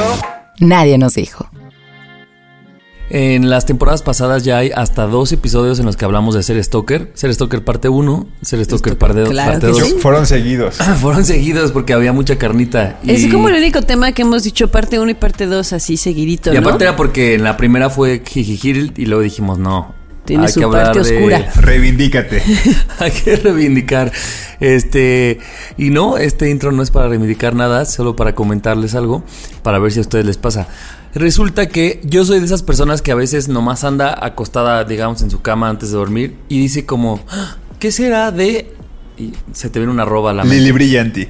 1. Nadie nos dijo. En las temporadas pasadas ya hay hasta dos episodios en los que hablamos de Ser Stalker. Ser Stalker parte 1, Ser Stalker parte claro parte que 2. sí. Fueron seguidos. Fueron seguidos porque había mucha carnita. y- Es como el único tema que hemos dicho parte 1 y parte 2 así seguidito, Y ¿no? aparte era porque en la primera fue Jijijil y luego dijimos no. Tiene hay su que hablar parte de- oscura. Reivindícate. hay que reivindicar. Este. Y no, este intro no es para reivindicar nada, solo para comentarles algo, para ver si a ustedes les pasa. Resulta que yo soy de esas personas que a veces nomás anda acostada, digamos, en su cama antes de dormir y dice como, "Ah, ¿qué será de...? Y se te viene una roba a la mente. Lili Brillanti.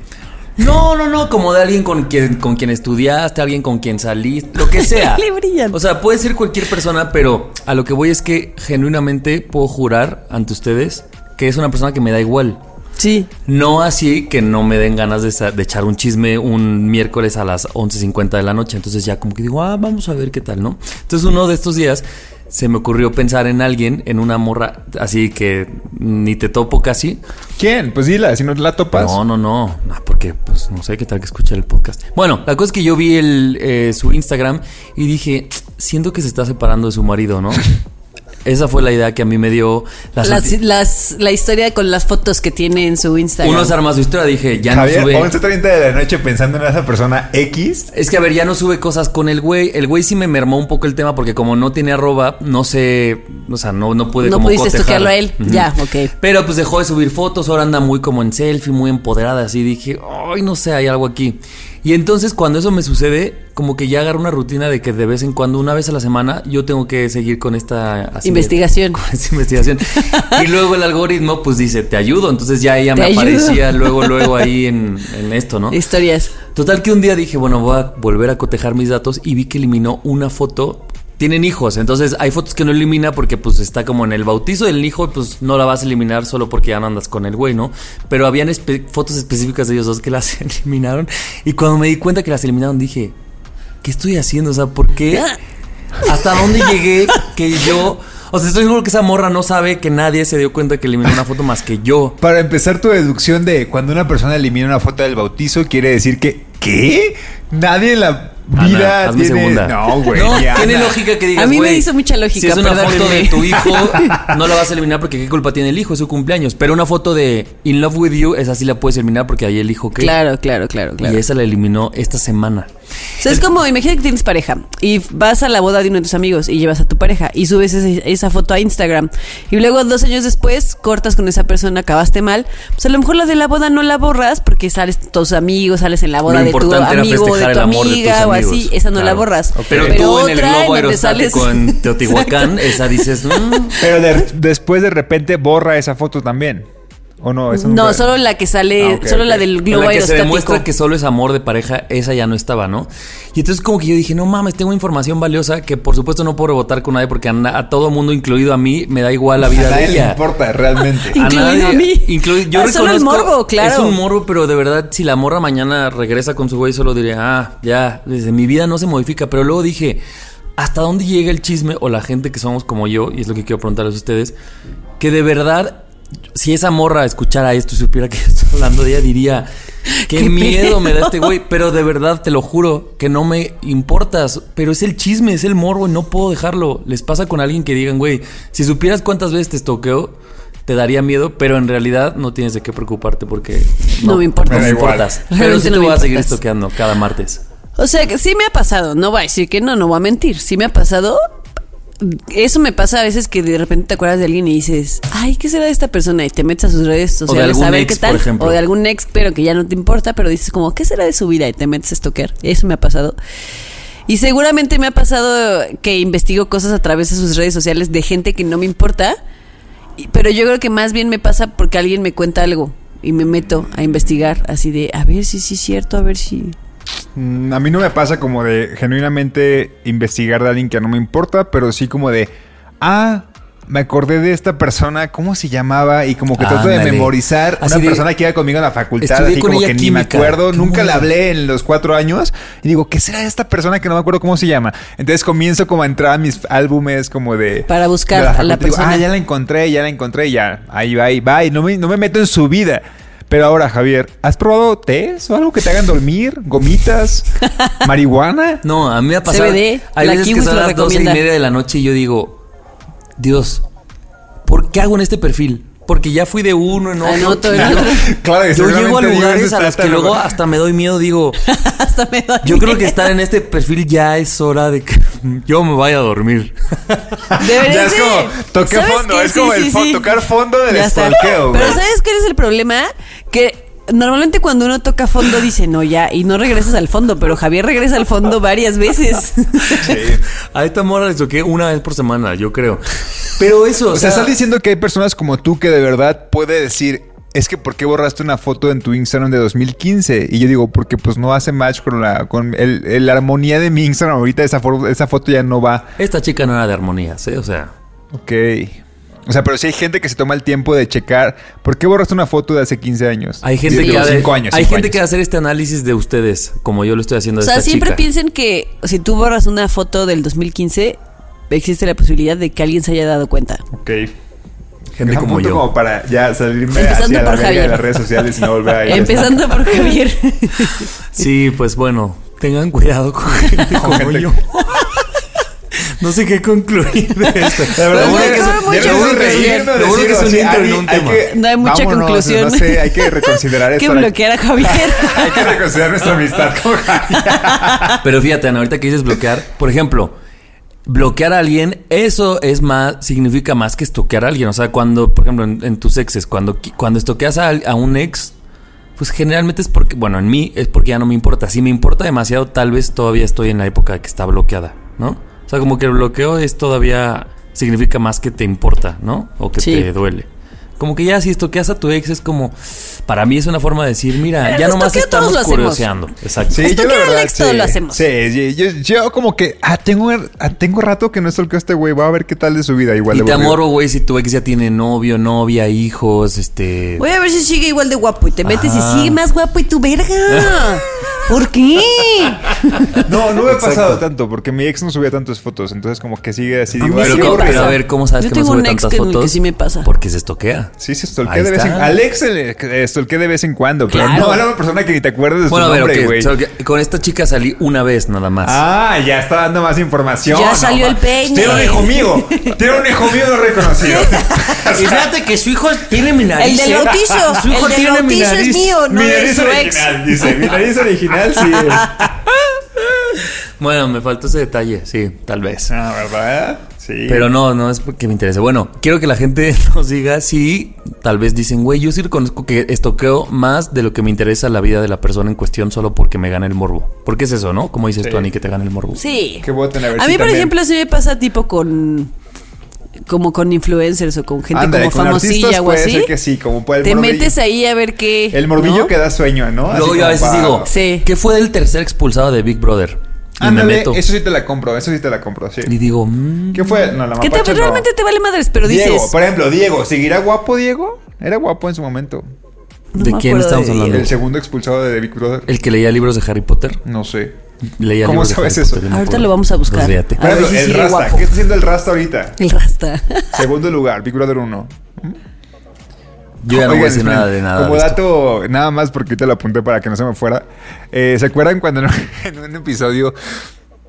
No, no, no, como de alguien con quien, con quien estudiaste, alguien con quien saliste, lo que sea. Le brillan. O sea, puede ser cualquier persona, pero a lo que voy es que genuinamente puedo jurar ante ustedes que es una persona que me da igual. Sí. No así que no me den ganas de, de echar un chisme un miércoles a las 11.50 de la noche. Entonces ya como que digo, ah, vamos a ver qué tal, ¿no? Entonces uno de estos días se me ocurrió pensar en alguien, en una morra así que ni te topo casi. ¿Quién? Pues dila, si no la topas. No, no, no, no, porque pues no sé qué tal que escuchar el podcast. Bueno, la cosa es que yo vi el, eh, su Instagram y dije, siento que se está separando de su marido, ¿no? Esa fue la idea que a mí me dio las Las, la historia con las fotos que tiene en su Instagram. Uno se arma su historia, dije, ya Javier, no sube. 11.30 de la noche pensando en esa persona X. Es que a ver, ya no sube cosas con el güey. El güey sí me mermó un poco el tema porque como no tiene arroba, no sé, o sea, no, no pude No como pudiste estoquearlo a él. Ya, ok. Pero pues dejó de subir fotos, ahora anda muy como en selfie, muy empoderada, así dije, ay, no sé, hay algo aquí. Y entonces cuando eso me sucede, como que ya agarro una rutina de que de vez en cuando, una vez a la semana, yo tengo que seguir con esta así Investigación. con esta investigación. y luego el algoritmo pues dice, te ayudo. Entonces ya ella me ayudo. aparecía luego, luego ahí en, en esto, ¿no? Historias. Total que un día dije, bueno, voy a volver a cotejar mis datos y vi que eliminó una foto. Tienen hijos, entonces hay fotos que no elimina porque pues está como en el bautizo del hijo, pues no la vas a eliminar solo porque ya no andas con el güey, ¿no? Pero habían espe- fotos específicas de ellos dos que las eliminaron y cuando me di cuenta que las eliminaron dije, ¿qué estoy haciendo? O sea, ¿por qué? ¿Hasta dónde llegué que yo... O sea, estoy seguro que esa morra no sabe que nadie se dio cuenta que eliminó una foto más que yo. Para empezar tu deducción de cuando una persona elimina una foto del bautizo, quiere decir que. ¿Qué? Nadie en la Ana, vida hazme tiene. segunda. No, güey. No, tiene Ana. lógica que digas. A mí me güey, hizo mucha lógica, Si es una foto de tu hijo, no la vas a eliminar porque qué culpa tiene el hijo, es su cumpleaños. Pero una foto de In Love with You, esa sí la puedes eliminar porque ahí el hijo que. Claro, claro, claro, claro. Y esa la eliminó esta semana. O sea, es como, imagina que tienes pareja y vas a la boda de uno de tus amigos y llevas a tu pareja y subes ese- esa foto a Instagram y luego dos años después cortas con esa persona, acabaste mal, pues a lo mejor la de la boda no la borras porque sales con tus amigos, sales en la boda Lo de tu amigo o de tu de amiga o así, esa no la borras. Pero, tú en el otra globo aerostático en Teotihuacán, esa dices, "Mm". Pero de- después de repente borra esa foto también. ¿O no? Eso No, nunca- solo la que sale, Ah, solo la del En globo la que se demuestra que solo es amor de pareja, esa ya no estaba, ¿no? Y entonces como que yo dije, no mames, tengo información valiosa que por supuesto no puedo rebotar con nadie porque a, a todo mundo, incluido a mí, me da igual la A vida de nadie le ella. importa realmente. A Incluido nadie- a mí. inclui- yo Ah, solo el morbo, claro. Es un morbo, pero de verdad, si la morra mañana regresa con su güey, solo diré, ah, ya, desde mi vida no se modifica. Pero luego dije, ¿hasta dónde llega el chisme o la gente que somos como yo? Y es lo que quiero preguntarles a ustedes. Que de verdad, si esa morra escuchara esto y supiera que estoy hablando de ella, diría, qué, Qué miedo me da este güey. Pero de verdad, te lo juro, que no me importas. Pero es el chisme, es el morbo y no puedo dejarlo. Les pasa con alguien que digan, güey, si supieras cuántas veces te estoqueo, te daría miedo, pero en realidad no tienes de qué preocuparte porque No me importa. No importas. Pero Realmente sí no te me voy a seguir estoqueando cada martes. O sea, que sí me ha pasado, no voy a decir que no, no voy a mentir, sí me ha pasado. Eso me pasa a veces que de repente te acuerdas de alguien y dices, ay, ¿qué será de esta persona? Y te metes a sus redes sociales a ver ex, qué tal. por ejemplo. O de algún ex, pero que ya no te importa, pero dices como, ¿qué será de su vida? Y te metes a stalker. Eso me ha pasado. Y seguramente me ha pasado que investigo cosas a través de sus redes sociales de gente que no me importa. Pero yo creo que más bien me pasa porque alguien me cuenta algo y me meto a investigar así de, a ver si sí es cierto, a ver si... Mm, A mí no me pasa como de genuinamente investigar de alguien que no me importa, pero sí como de, ah, me acordé de esta persona, ¿cómo se llamaba? Y como que trato de memorizar Así una de, persona que iba conmigo en la facultad, así como que ni me acuerdo, ¿Cómo nunca la hablé en los cuatro años. Y digo, ¿qué será esta persona que no me acuerdo cómo se llama? Entonces comienzo como a entrar a mis álbumes como de... Para buscar de a la facultad. Digo, persona. ah, ya la encontré, ya la encontré, ya, ahí va, ahí va. Y no me, no me meto en su vida. Pero ahora, Javier, ¿has probado tés o algo que te hagan dormir? ¿Gomitas? ¿Marihuana? No, a mí me ha pasado. CBD, hay la veces que son las doce y media de la noche y yo digo, Dios, ¿por qué hago en este perfil? Porque ya fui de uno en otro. Anoto en otro. Claro, Yo llego a lugares a los que luego hasta me doy miedo, digo, Hasta me doy yo creo que estar en este perfil ya es hora de que yo me vaya a dormir. Debería Ya es como toqué ¿Sabes fondo, qué? es Sí, como sí, el sí. tocar fondo del güey. Pero ¿sabes cuál es el problema? Que normalmente cuando uno toca fondo dice, no, ya, y no regresas al fondo, pero Javier regresa al fondo varias veces. Sí. A esta morra le toqué una vez por semana, yo creo. Pero eso, O sea, estás diciendo que hay personas como tú que de verdad puede decir, es que ¿por qué borraste una foto en tu Instagram de 2015? Y yo digo, porque pues no hace match con la con el, el- la armonía de mi Instagram. Ahorita esa, esa foto ya no va. esta chica no era de armonías, ¿eh? O sea, Ok. O sea, pero si hay gente que se toma el tiempo de checar, ¿por qué borraste una foto de hace 15 años? hay gente que ha de- cinco años. hay cinco gente años. que va a hacer este análisis de ustedes, como yo lo estoy haciendo o de sea, esta siempre chica. piensen que si tú borras una foto del 2015, existe la posibilidad de que alguien se haya dado cuenta. Ok. Gente como yo. como para ya salirme Empezando hacia la verga de Javier. las redes sociales y no volver a ir. Empezando por Javier. Sí, pues bueno, tengan cuidado con gente como gente- yo. No sé qué concluir de esto. La verdad Pero es que no, es- hay que un intro hay- en un hay tema. que- No hay mucha vámonos, conclusión. No sé, hay que reconsiderar Hay esto. que bloquear a Javier. Hay que reconsiderar nuestra amistad con Javier. Pero fíjate, Ana, ahorita que dices bloquear, por ejemplo, bloquear a alguien, eso es más, significa más que estoquear a alguien. O sea, cuando, por ejemplo, en, en tus exes, cuando, cuando estoqueas a, a un ex, pues generalmente es porque, bueno, en mí es porque ya no me importa. Si me importa demasiado, tal vez todavía estoy en la época que está bloqueada, ¿no? O sea, como que el bloqueo es todavía, significa más que te importa, ¿no? O que Sí. te duele. Como que ya si estoqueas a tu ex es como, para mí es una forma de decir, mira, Pero ya nomás estoqueo todos estamos lo hacemos. curioseando. Exacto. Sí, yo la al verdad. ex todo sí. lo hacemos. Sí, yo, yo- yo como que, ah, tengo, ah, tengo rato que no stalkeo a este güey, voy a ver qué tal de su vida. Igual Y de te amoro, güey, si tu ex ya tiene novio, novia, hijos, este... Voy a ver si sigue igual de guapo. Y te metes Ajá. y sigue más guapo y tu verga. ¿Por qué? No, no me ha pasado tanto, porque mi ex no subía tantas fotos, entonces como que sigue así. A ay, sí pero, pero a ver, ¿cómo sabes Yo que no tengo sube un ex tantas que- fotos? sí me pasa. Porque se estoquea. Sí, se stalkea de vez en está. Al ex se le eh, stalkea de vez en cuando, pero Claro. no a una persona que ni te acuerdes de Bueno, su nombre, ok, güey. que con esta chica salí una vez nada más. Ah, ya está dando más información. Ya no salió el peine. Tiene un hijo mío. Tiene un hijo mío no reconocido. Y fíjate que su hijo tiene mi El nariz. del ¿eh? bautizo. Su hijo el del tiene mi bautizo nariz. es mío, no mi es nariz su ex. original, dice. Mi nariz original, sí. Bueno, me faltó ese detalle, sí, tal vez. Ah, ¿verdad? Sí. Pero no, no es porque me interese. Bueno, quiero que la gente nos diga si tal vez dicen, güey, yo sí reconozco que estoqueo más de lo que me interesa la vida de la persona en cuestión solo porque me gana el morbo. Porque es eso, ¿no? Como dices Sí. tú, Ani, que te gana el morbo. Sí. Qué boten, a ver A mí, por también- ejemplo, sí me pasa tipo con. Como con influencers o con gente como con famosilla o puede así. ser que sí, como Te morbillo. metes ahí a ver qué. El morbillo ¿no? que da sueño, ¿no? Luego yo a veces digo, Sí. ¿qué fue del tercer expulsado de Big Brother? Me Ándale, meto. eso sí te la compro, eso sí te la compro, sí. Y digo, mm, ¿Qué fue? No, la Que te- no. realmente te vale madres, pero Diego, dices. por ejemplo, Diego, ¿seguirá guapo Diego? Era guapo en su momento. no ¿de quién estamos de hablando? El segundo expulsado de Big Brother. el que leía libros de Harry Potter. No sé. Leía ¿Cómo sabes eso? Potter, Ahorita lo vamos a buscar. Pues fíjate. A Por ver ejemplo, si el Rasta. guapo. ¿Qué está haciendo el Rasta ahorita? El rasta. Segundo lugar, Big Brother 1. Yo ya no voy a decir nada de nada. Como de dato, nada más porque te lo apunté para que no se me fuera. Eh, ¿Se acuerdan cuando en un, episodio,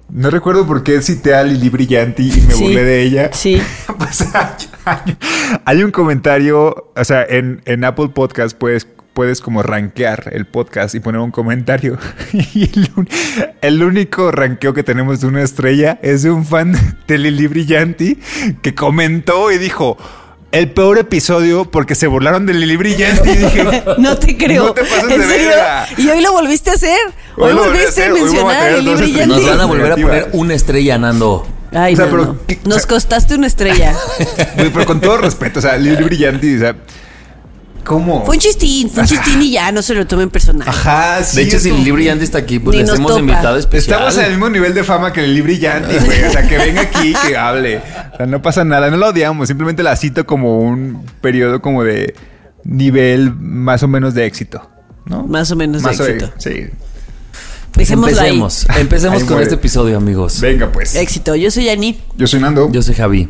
no recuerdo por qué cité a Lili Brillanti y me Sí. burlé de ella? Sí. Pues hay, hay un comentario, o sea, en, en Apple Podcast puedes puedes como rankear el podcast y poner un comentario. y el, el único ranqueo que tenemos de una estrella es de un fan de Lili Brillanti que comentó y dijo. El peor episodio porque se burlaron de Lili Brillanti. Y dije, No te creo. No te pases ¿En de serio? Y hoy lo volviste a hacer. Hoy, Hoy a volviste a, hacer, a mencionar el dos brillante. Nos van a volver a poner una estrella, Nando. Ay, O sea, no, pero no. ¿qué- o Nos sea- costaste una estrella. Pero con todo respeto, o sea, Lili Brillanti, o sea, ¿cómo? Fue un chistín, fue un chistín y ya, no se lo tomen personal. Ajá, sí. De hecho, si como- Lili Brillante está aquí, pues Ni les nos hemos topa. invitado especial. Estamos en el mismo nivel de fama que Lili Brillanti, güey. O sea, que venga aquí, que hable. O sea, no pasa nada, no la odiamos, simplemente la cito como un periodo como de nivel más o menos de éxito, ¿no? Más o menos de Más éxito. Sí. Pues Dejémoslo ahí. empecemos. Empecemos Ahí con muere. este episodio, amigos. Venga, pues. Éxito. Yo soy Ani. Yo soy Nando. Yo soy Javi.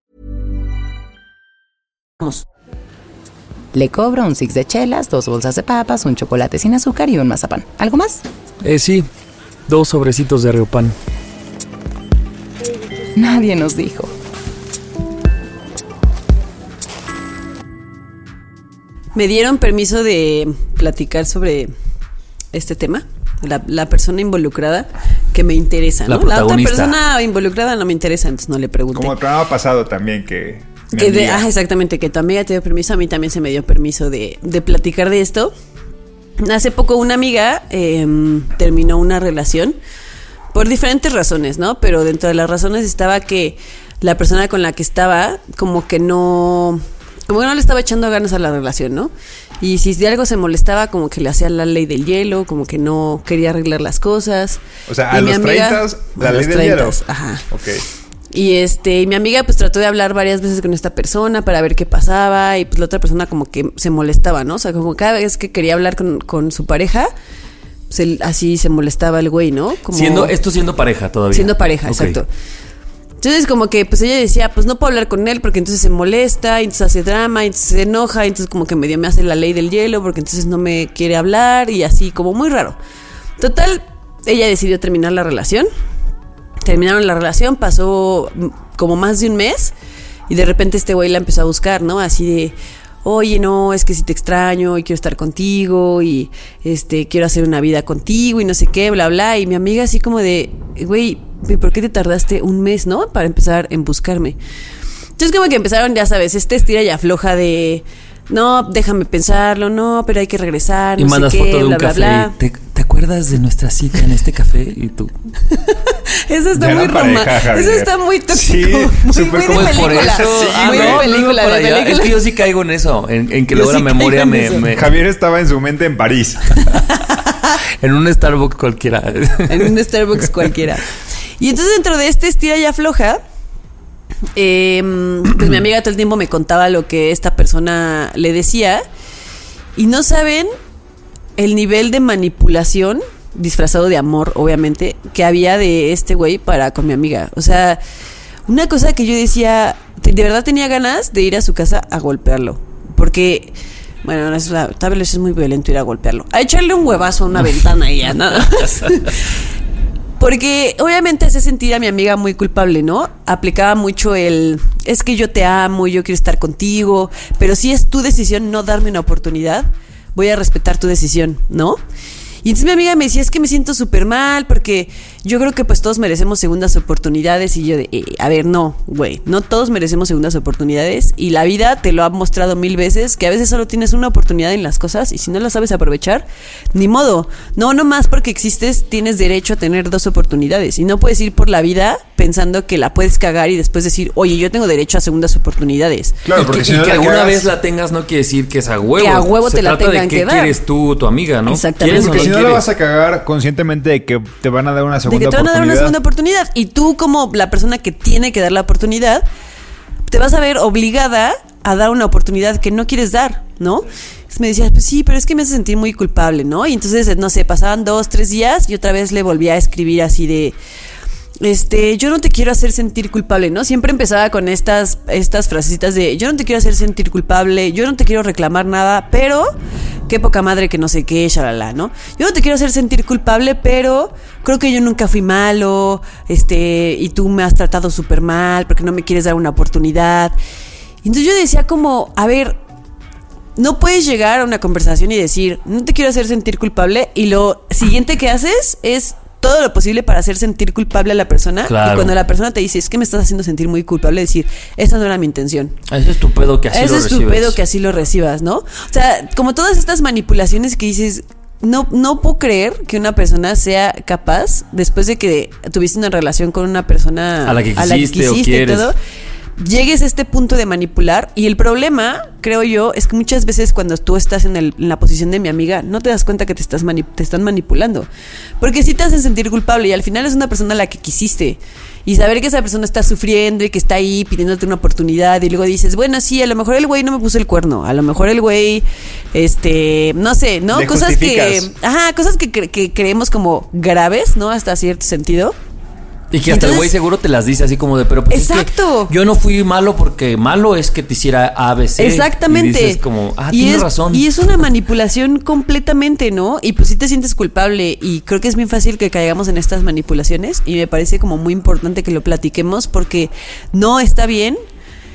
Vamos. Le cobro un six de chelas, dos bolsas de papas, un chocolate sin azúcar y un mazapán. ¿Algo más? Eh, sí. Dos sobrecitos de Riopan. Nadie nos dijo. Me dieron permiso de platicar sobre este tema. La, la persona involucrada que me interesa, ¿no? La otra persona involucrada no me interesa, entonces no le pregunté. Como el programa pasado también, que. Que de- ah, exactamente, que tu amiga te dio permiso, a mí también se me dio permiso de, de platicar de esto. Hace poco una amiga em, terminó una relación por diferentes razones, ¿no? Pero dentro de las razones estaba que la persona con la que estaba como que no, como que no le estaba echando ganas a la relación, ¿no? Y si de algo se molestaba, como que le hacía la ley del hielo, como que no quería arreglar las cosas. O sea, a Y mi los amiga- 30, la a ley los del hielo. 30, Ajá. Ok. Y este, y mi amiga pues trató de hablar varias veces con esta persona para ver qué pasaba y pues la otra persona como que se molestaba, ¿no? O sea, como cada vez que quería hablar con, con su pareja, se- así se molestaba el güey, ¿no? Como Siendo, esto siendo pareja todavía. siendo pareja, exacto. Entonces como que pues ella decía, pues no puedo hablar con él porque entonces se molesta, y entonces hace drama, y entonces se enoja, y entonces como que medio me hace la ley del hielo porque entonces no me quiere hablar y así como muy raro. Total, ella decidió terminar la relación. Terminaron la relación, pasó mm, como más de un mes y de repente este güey la empezó a buscar, ¿no? Así de, oye, no, es que si te extraño y quiero estar contigo y este quiero hacer una vida contigo y no sé qué, bla, bla. Y mi amiga así como de, güey, ¿por qué te tardaste un mes, no? Para empezar en buscarme. Entonces como que empezaron, ya sabes, este estira y afloja de, no, déjame pensarlo, no, pero hay que regresar, Y no mandas sé qué, foto de un bla, café. bla. y ¿Te, te acuerdas de nuestra cita en este café? Y tú. Eso está Ya muy romántico. Eso está muy tóxico. Sí, muy, de por película. eso. Sí, muy ¿no? de no, no, película, de. Es que yo sí caigo en eso. En, en que Yo luego la sí memoria me, Javier estaba en su mente en París. En un Starbucks cualquiera. en un Starbucks cualquiera. Y entonces dentro de este estira y afloja, eh, pues mi amiga todo el tiempo me contaba lo que esta persona le decía y no saben el nivel de manipulación disfrazado de amor, obviamente, que había de este güey para con mi amiga. O sea, una cosa que yo decía, de verdad tenía ganas de ir a su casa a golpearlo, porque bueno, no es tal vez es muy violento ir a golpearlo, a echarle un huevazo a una ventana y ya nada. más. Porque obviamente hace sentir a mi amiga muy culpable, ¿no? Aplicaba mucho el, es que yo te amo, yo quiero estar contigo, pero si es tu decisión no darme una oportunidad, voy a respetar tu decisión, ¿no? Y entonces mi amiga me decía, es que me siento súper mal porque yo creo que pues todos merecemos segundas oportunidades y yo de, eh, a ver, no, güey, no todos merecemos segundas oportunidades y la vida te lo ha mostrado mil veces que a veces solo tienes una oportunidad en las cosas y si no la sabes aprovechar, ni modo, no, no más porque existes tienes derecho a tener dos oportunidades y no puedes ir por la vida pensando que la puedes cagar y después decir, oye, yo tengo derecho a segundas oportunidades. Claro, Y porque que, si y no que la alguna vez la tengas no quiere decir que es a huevo. Que a huevo Se te la trata tengan de que dar. quieres tú o tu amiga, ¿no? Exactamente. ¿Quieres o Porque no si no la vas a cagar conscientemente de que te van a dar una de que te van a dar una segunda oportunidad. Y tú, como la persona que tiene que dar la oportunidad, te vas a ver obligada a dar una oportunidad que no quieres dar, ¿no? Entonces me decía, pues sí, pero es que me hace sentir muy culpable, ¿no? Y entonces, no sé, pasaban dos, tres días y otra vez le volví a escribir así de, este, yo no te quiero hacer sentir culpable, ¿no? Siempre empezaba con estas, estas frasecitas de, yo no te quiero hacer sentir culpable, yo no te quiero reclamar nada, pero qué poca madre que no sé qué, shalala, ¿no? Yo no te quiero hacer sentir culpable, pero creo que yo nunca fui malo, este, y tú me has tratado súper mal porque no me quieres dar una oportunidad. Entonces yo decía como, a ver, no puedes llegar a una conversación y decir, no te quiero hacer sentir culpable, y lo siguiente que haces es todo lo posible para hacer sentir culpable a la persona. Claro. Y cuando la persona te dice, es que me estás haciendo sentir muy culpable, decir, esa no era mi intención. Es tu pedo que así Ese lo es tu recibes. pedo que así lo recibas, ¿no? O sea, como todas estas manipulaciones que dices, no, no puedo creer que una persona sea capaz, después de que tuviste una relación con una persona A la que quisiste o y quieres. todo, llegues a este punto de manipular. Y el problema, creo yo, es que muchas veces cuando tú estás en, el- en la posición de mi amiga, no te das cuenta que te, estás mani- te están manipulando. Porque sí te hacen sentir culpable y al final es una persona a la que quisiste. Y saber que esa persona está sufriendo y que está ahí pidiéndote una oportunidad y luego dices, bueno, sí, a lo mejor el güey no me puso el cuerno, a lo mejor el güey, este, no sé, ¿no? Le cosas que, ajá, cosas que, cre- que creemos como graves, ¿no? Hasta cierto sentido. Y que hasta el güey seguro te las dice así como de, pero pues es que Exacto. yo no fui malo porque malo es que te hiciera ABC. Exactamente. Y dices como, ah, y tienes es, razón. Y es una manipulación completamente, ¿no? Y pues sí te sientes culpable y creo que es bien fácil que caigamos en estas manipulaciones y me parece como muy importante que lo platiquemos porque no está bien.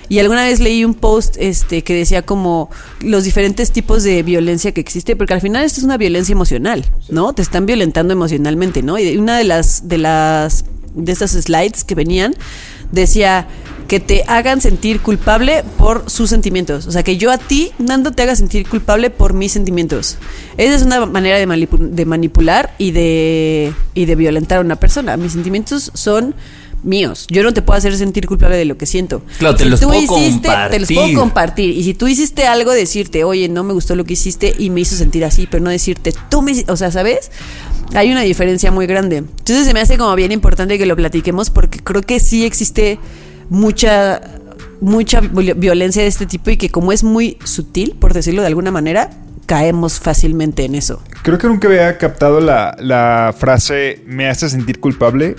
Y alguna vez leí un post este que decía como los diferentes tipos de violencia que existe, porque al final esto es una violencia emocional, ¿no? Te están violentando emocionalmente, ¿no? Y una de las de las de estas slides que venían decía que te hagan sentir culpable por sus sentimientos. O sea, que yo a ti, Nando, te haga sentir culpable por mis sentimientos. Esa es una manera de, de manipular y de, y de violentar a una persona. Mis sentimientos son míos. Yo no te puedo hacer sentir culpable de lo que siento. Claro, te los tú puedo Te los puedo compartir. compartir. Y si tú hiciste algo, decirte, oye, no me gustó lo que hiciste y me hizo sentir así, pero no decirte, tú me... O sea, ¿sabes? Hay una diferencia muy grande. Entonces se me hace como bien importante que lo platiquemos porque creo que sí existe mucha mucha viol- violencia de este tipo y que como es muy sutil, por decirlo de alguna manera, caemos fácilmente en eso. Creo que nunca había captado la, la frase me hace sentir culpable.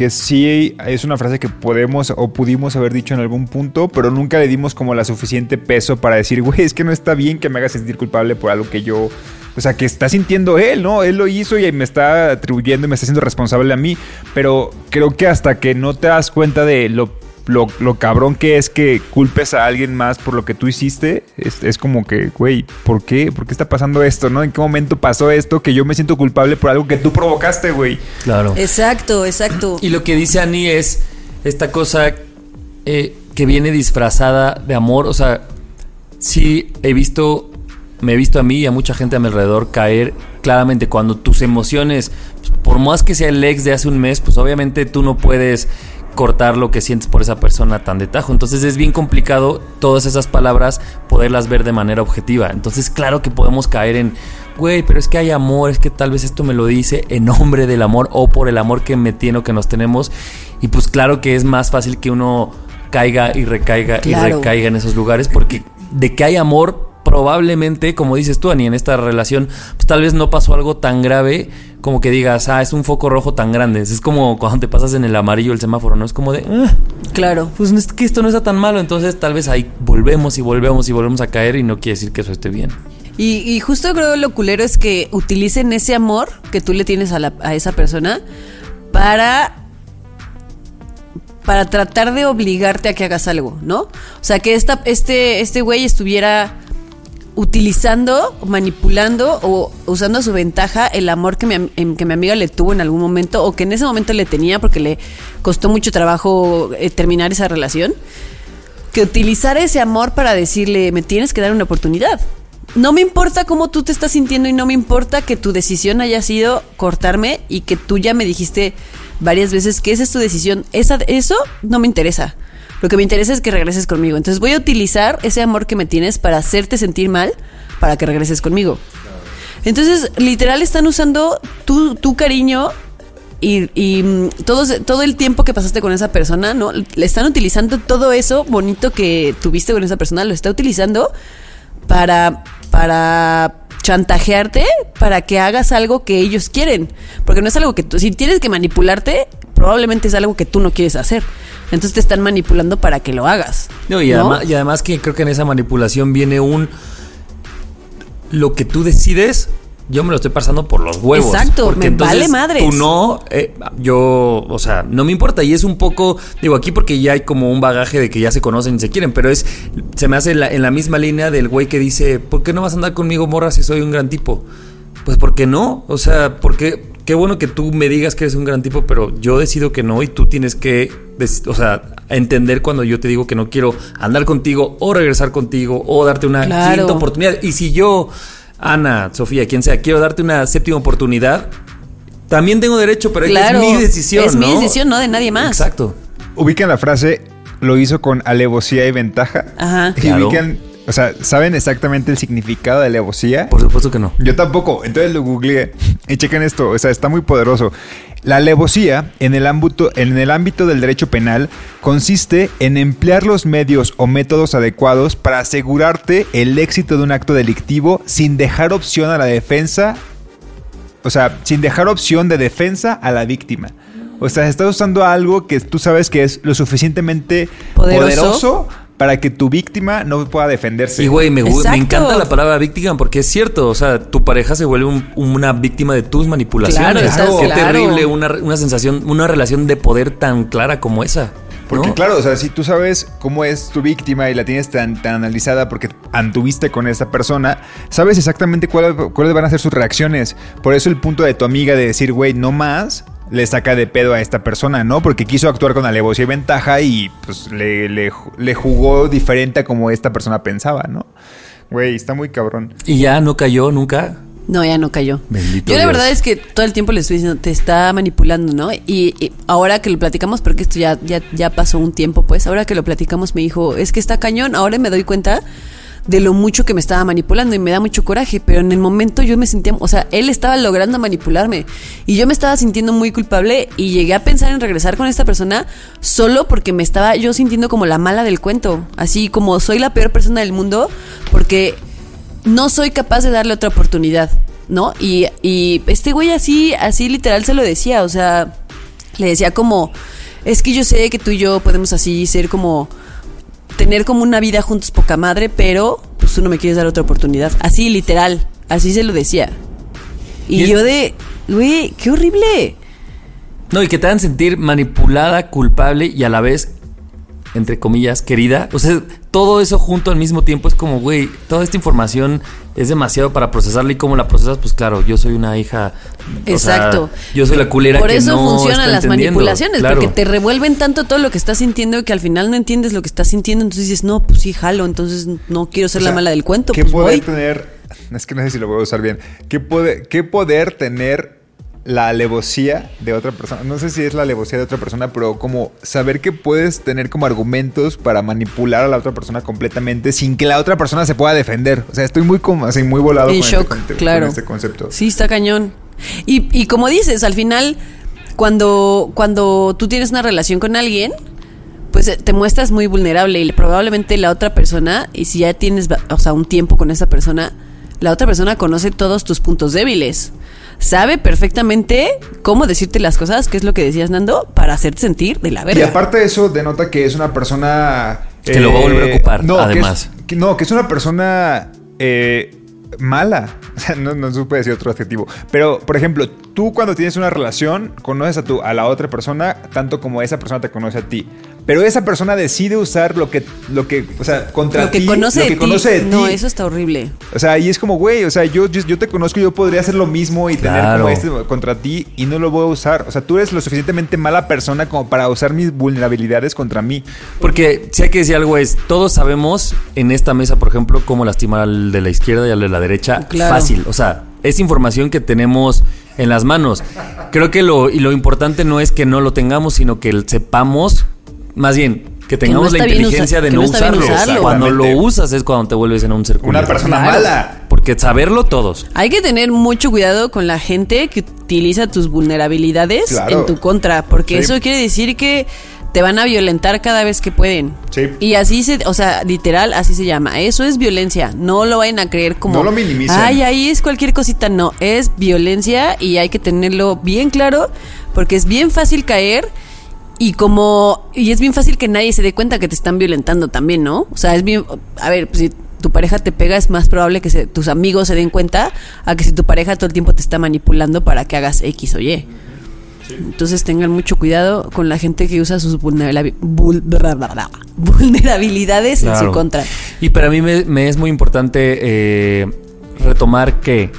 Que sí es una frase que podemos o pudimos haber dicho en algún punto, pero nunca le dimos como la suficiente peso para decir, güey, es que no está bien que me haga sentir culpable por algo que yo. O sea, que está sintiendo él, ¿no? Él lo hizo y me está atribuyendo y me está haciendo responsable a mí. Pero creo que hasta que no te das cuenta de lo, lo, lo cabrón que es que culpes a alguien más por lo que tú hiciste, es, es como que, güey, ¿por qué? ¿Por qué está pasando esto, no? ¿En qué momento pasó esto que yo me siento culpable por algo que tú provocaste, güey? Claro. Exacto, exacto. Y lo que dice Annie es esta cosa eh, que viene disfrazada de amor. O sea, sí he visto, me he visto a mí y a mucha gente a mi alrededor caer claramente cuando tus emociones, por más que sea el ex de hace un mes, pues obviamente tú no puedes cortar lo que sientes por esa persona tan de tajo. Entonces es bien complicado todas esas palabras poderlas ver de manera objetiva. Entonces claro que podemos caer en, güey, pero es que hay amor, es que tal vez esto me lo dice en nombre del amor o por el amor que me tiene o que nos tenemos. Y pues claro que es más fácil que uno caiga y recaiga y recaiga en esos lugares porque de que hay amor probablemente, como dices tú, Ani, en esta relación, pues tal vez no pasó algo tan grave como que digas, ah, es un foco rojo tan grande. Es como cuando te pasas en el amarillo el semáforo, ¿no? Es como de, "Ah, Claro. pues es que esto no está tan malo, entonces tal vez ahí volvemos y volvemos y volvemos a caer y no quiere decir que eso esté bien. Y, y justo creo lo culero es que utilicen ese amor que tú le tienes a, la- a esa persona para para tratar de obligarte a que hagas algo, ¿no? O sea, que esta, este, este güey estuviera utilizando, manipulando o usando a su ventaja el amor que mi, em- que mi amiga le tuvo en algún momento o que en ese momento le tenía porque le costó mucho trabajo eh, terminar esa relación que utilizar ese amor para decirle, me tienes que dar una oportunidad. No me importa cómo tú te estás sintiendo y no me importa que tu decisión haya sido cortarme y que tú ya me dijiste varias veces que esa es tu decisión. Esa, eso no me interesa. Lo que me interesa es que regreses conmigo. Entonces voy a utilizar ese amor que me tienes para hacerte sentir mal para que regreses conmigo. Entonces, literal, están usando tu, tu cariño y, y, mm, todo, todo el tiempo que pasaste con esa persona, ¿no? Le están utilizando todo eso bonito que tuviste con esa persona, lo está utilizando para, para chantajearte para que hagas algo que ellos quieren. Porque no es algo que tú, si tienes que manipularte, probablemente es algo que tú no quieres hacer. Entonces te están manipulando para que lo hagas. No, y, Además, y además que creo que en esa manipulación viene un... Lo que tú decides yo me lo estoy pasando por los huevos. Exacto, me vale madres. Tú no, eh, yo, o sea, no me importa. Y es un poco, digo, aquí porque ya hay como un bagaje de que ya se conocen y se quieren, pero es, se me hace en la, misma línea del güey que dice, ¿por qué no vas a andar conmigo, morra, si soy un gran tipo? Pues porque no, o sea, porque qué bueno que tú me digas que eres un gran tipo, pero yo decido que no y tú tienes que, o sea, entender cuando yo te digo que no quiero andar contigo o regresar contigo o darte una quinta oportunidad. Y si yo Ana, Sofía, quien sea, quiero darte una séptima oportunidad, también tengo derecho, pero es mi decisión. Es mi decisión, no de nadie más. Exacto. Ubican la frase, lo hizo con alevosía y ventaja. Ajá. Y ubican, o sea, ¿saben exactamente el significado de alevosía? Por supuesto que no. Yo tampoco. Entonces lo googleé y chequen esto. O sea, está muy poderoso. La alevosía, en el, ámbito, en el ámbito del derecho penal, consiste en emplear los medios o métodos adecuados para asegurarte el éxito de un acto delictivo sin dejar opción a la defensa, o sea, sin dejar opción de defensa a la víctima. O sea, estás usando algo que tú sabes que es lo suficientemente poderoso para que tu víctima no pueda defenderse. Y güey, me, encanta la palabra víctima porque es cierto, o sea, tu pareja se vuelve una víctima de tus manipulaciones. Claro, Qué terrible una, sensación, una relación de poder tan clara como esa. Porque claro, o sea, si tú sabes cómo es tu víctima y la tienes tan, tan analizada porque anduviste con esa persona, sabes exactamente cuáles van a ser sus reacciones. Por eso el punto de tu amiga de decir, güey, no más, le saca de pedo a esta persona, ¿no? Porque quiso actuar con alevosía y ventaja y pues le, le, jugó diferente a como esta persona pensaba, ¿no? Güey, está muy cabrón. ¿Y ya no cayó nunca? No, ya no cayó. Bendito Yo la verdad es que todo el tiempo le estoy diciendo, te está manipulando, ¿no? Y, ahora que lo platicamos, porque esto ya, ya, ya pasó un tiempo, pues, ahora que lo platicamos me dijo, es que está cañón, ahora me doy cuenta de lo mucho que me estaba manipulando y me da mucho coraje, pero en el momento yo me sentía, o sea, él estaba logrando manipularme y yo me estaba sintiendo muy culpable y llegué a pensar en regresar con esta persona solo porque me estaba yo sintiendo como la mala del cuento, así como soy la peor persona del mundo porque no soy capaz de darle otra oportunidad, ¿no? Y, y este güey así, así literal se lo decía, o sea, le decía como, es que yo sé que tú y yo podemos así ser como tener como una vida juntos poca madre, pero pues tú no me quieres dar otra oportunidad. Así, literal. Así se lo decía. Y, yo de, güey, qué horrible. No, y que te hagan sentir manipulada, culpable y a la vez entre comillas, querida. O sea, todo eso junto al mismo tiempo es como, güey, toda esta información es demasiado para procesarla y cómo la procesas, pues claro, yo soy una hija. Exacto. yo soy la culera Por eso funcionan las manipulaciones, porque te revuelven tanto todo lo que estás sintiendo que al final no entiendes lo que estás sintiendo, entonces dices, no, pues sí, jalo, entonces no quiero ser la mala del cuento. ¿Qué pues poder tener? Es que no sé si lo voy a usar bien. ¿Qué, puede, qué poder tener la alevosía de otra persona. No sé si es la alevosía de otra persona, pero como saber que puedes tener como argumentos para manipular a la otra persona completamente sin que la otra persona se pueda defender. O sea, estoy muy como así muy volado en shock, este, claro. este concepto. Sí, está cañón. Y, y como dices, al final, cuando, cuando tú tienes una relación con alguien, pues eh, te muestras muy vulnerable y probablemente la otra persona, y si ya tienes, o sea, un tiempo con esa persona, la otra persona conoce todos tus puntos débiles sabe perfectamente cómo decirte las cosas, que es lo que decías, Nando, para hacerte sentir de la verga. Y aparte de eso, denota que es una persona. Que lo va a volver a ocupar, no, además. no, que es una persona eh, mala. O sea, no, no supe decir otro adjetivo. Pero, por ejemplo, tú cuando tienes una relación, conoces a, tu, a la otra persona tanto como esa persona te conoce a ti. Pero esa persona decide usar lo que, lo que, o sea, contra lo que ti, conoce lo que conoce de ti. No, eso está horrible. O sea, y es como, güey, o sea, yo, yo, te conozco, yo podría hacer lo mismo y tener como este contra ti y no lo voy a usar. O sea, tú eres lo suficientemente mala persona como para usar mis vulnerabilidades contra mí. Porque si hay que decir algo es, todos sabemos en esta mesa, por ejemplo, cómo lastimar al de la izquierda y al de la derecha. Fácil. O sea, es información que tenemos en las manos. Creo que lo, y lo importante no es que no lo tengamos, sino que sepamos más bien, que tengamos la inteligencia de no, usarlo. Cuando lo usas es cuando te vuelves en un ser Una persona mala. porque saberlo todos. Hay que tener mucho cuidado con la gente que utiliza tus vulnerabilidades Claro. en tu contra, porque Sí. eso quiere decir que te van a violentar cada vez que pueden. Sí. Y así se, o sea, literal, así se llama. Eso es violencia. No lo vayan a creer como. No lo minimicen. Ay, ahí es cualquier cosita. No, es violencia y hay que tenerlo bien claro, porque es bien fácil caer. Y como. Y es bien fácil que nadie se dé cuenta que te están violentando también, ¿no? O sea, es bien. A ver, pues, si tu pareja te pega, es más probable que se- tus amigos se den cuenta a que si tu pareja todo el tiempo te está manipulando para que hagas X o Y. Entonces tengan mucho cuidado con la gente que usa sus vulnerabilidades en su contra. Y para mí me, me es muy importante eh, retomar que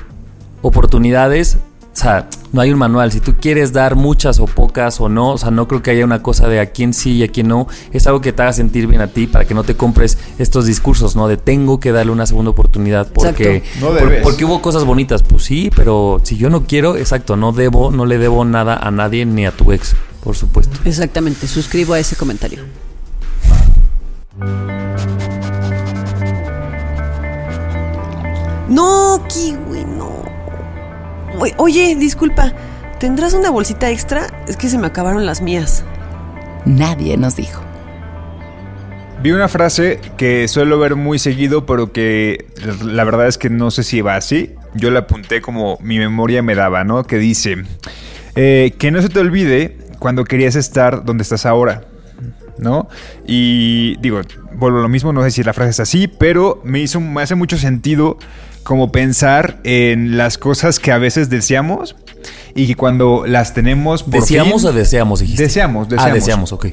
oportunidades, o sea, no hay un manual. Si tú quieres dar muchas o pocas o no, o sea, no creo que haya una cosa de a quién sí y a quién no. Es algo que te haga sentir bien a ti para que no te compres estos discursos, ¿no? De tengo que darle una segunda oportunidad porque. No por- porque hubo cosas bonitas. Pues sí, pero si yo no quiero, exacto, no debo, no le debo nada a nadie ni a tu ex, por supuesto. Exactamente, suscribo a ese comentario. No, Kiwi, no. Oye, disculpa, ¿tendrás una bolsita extra? Es que se me acabaron las mías. Nadie nos dijo. Vi una frase que suelo ver muy seguido, pero que la verdad es que no sé si va así. Yo la apunté como mi memoria me daba, ¿no? Que dice, eh, que no se te olvide cuando querías estar donde estás ahora, ¿no? Y digo, vuelvo a lo mismo, no sé si la frase es así, pero me hizo, me hace mucho sentido como pensar en las cosas que a veces deseamos y que cuando las tenemos por ¿Deseamos fin- o deseamos, dijiste? Deseamos, Ah, deseamos. deseamos, ok.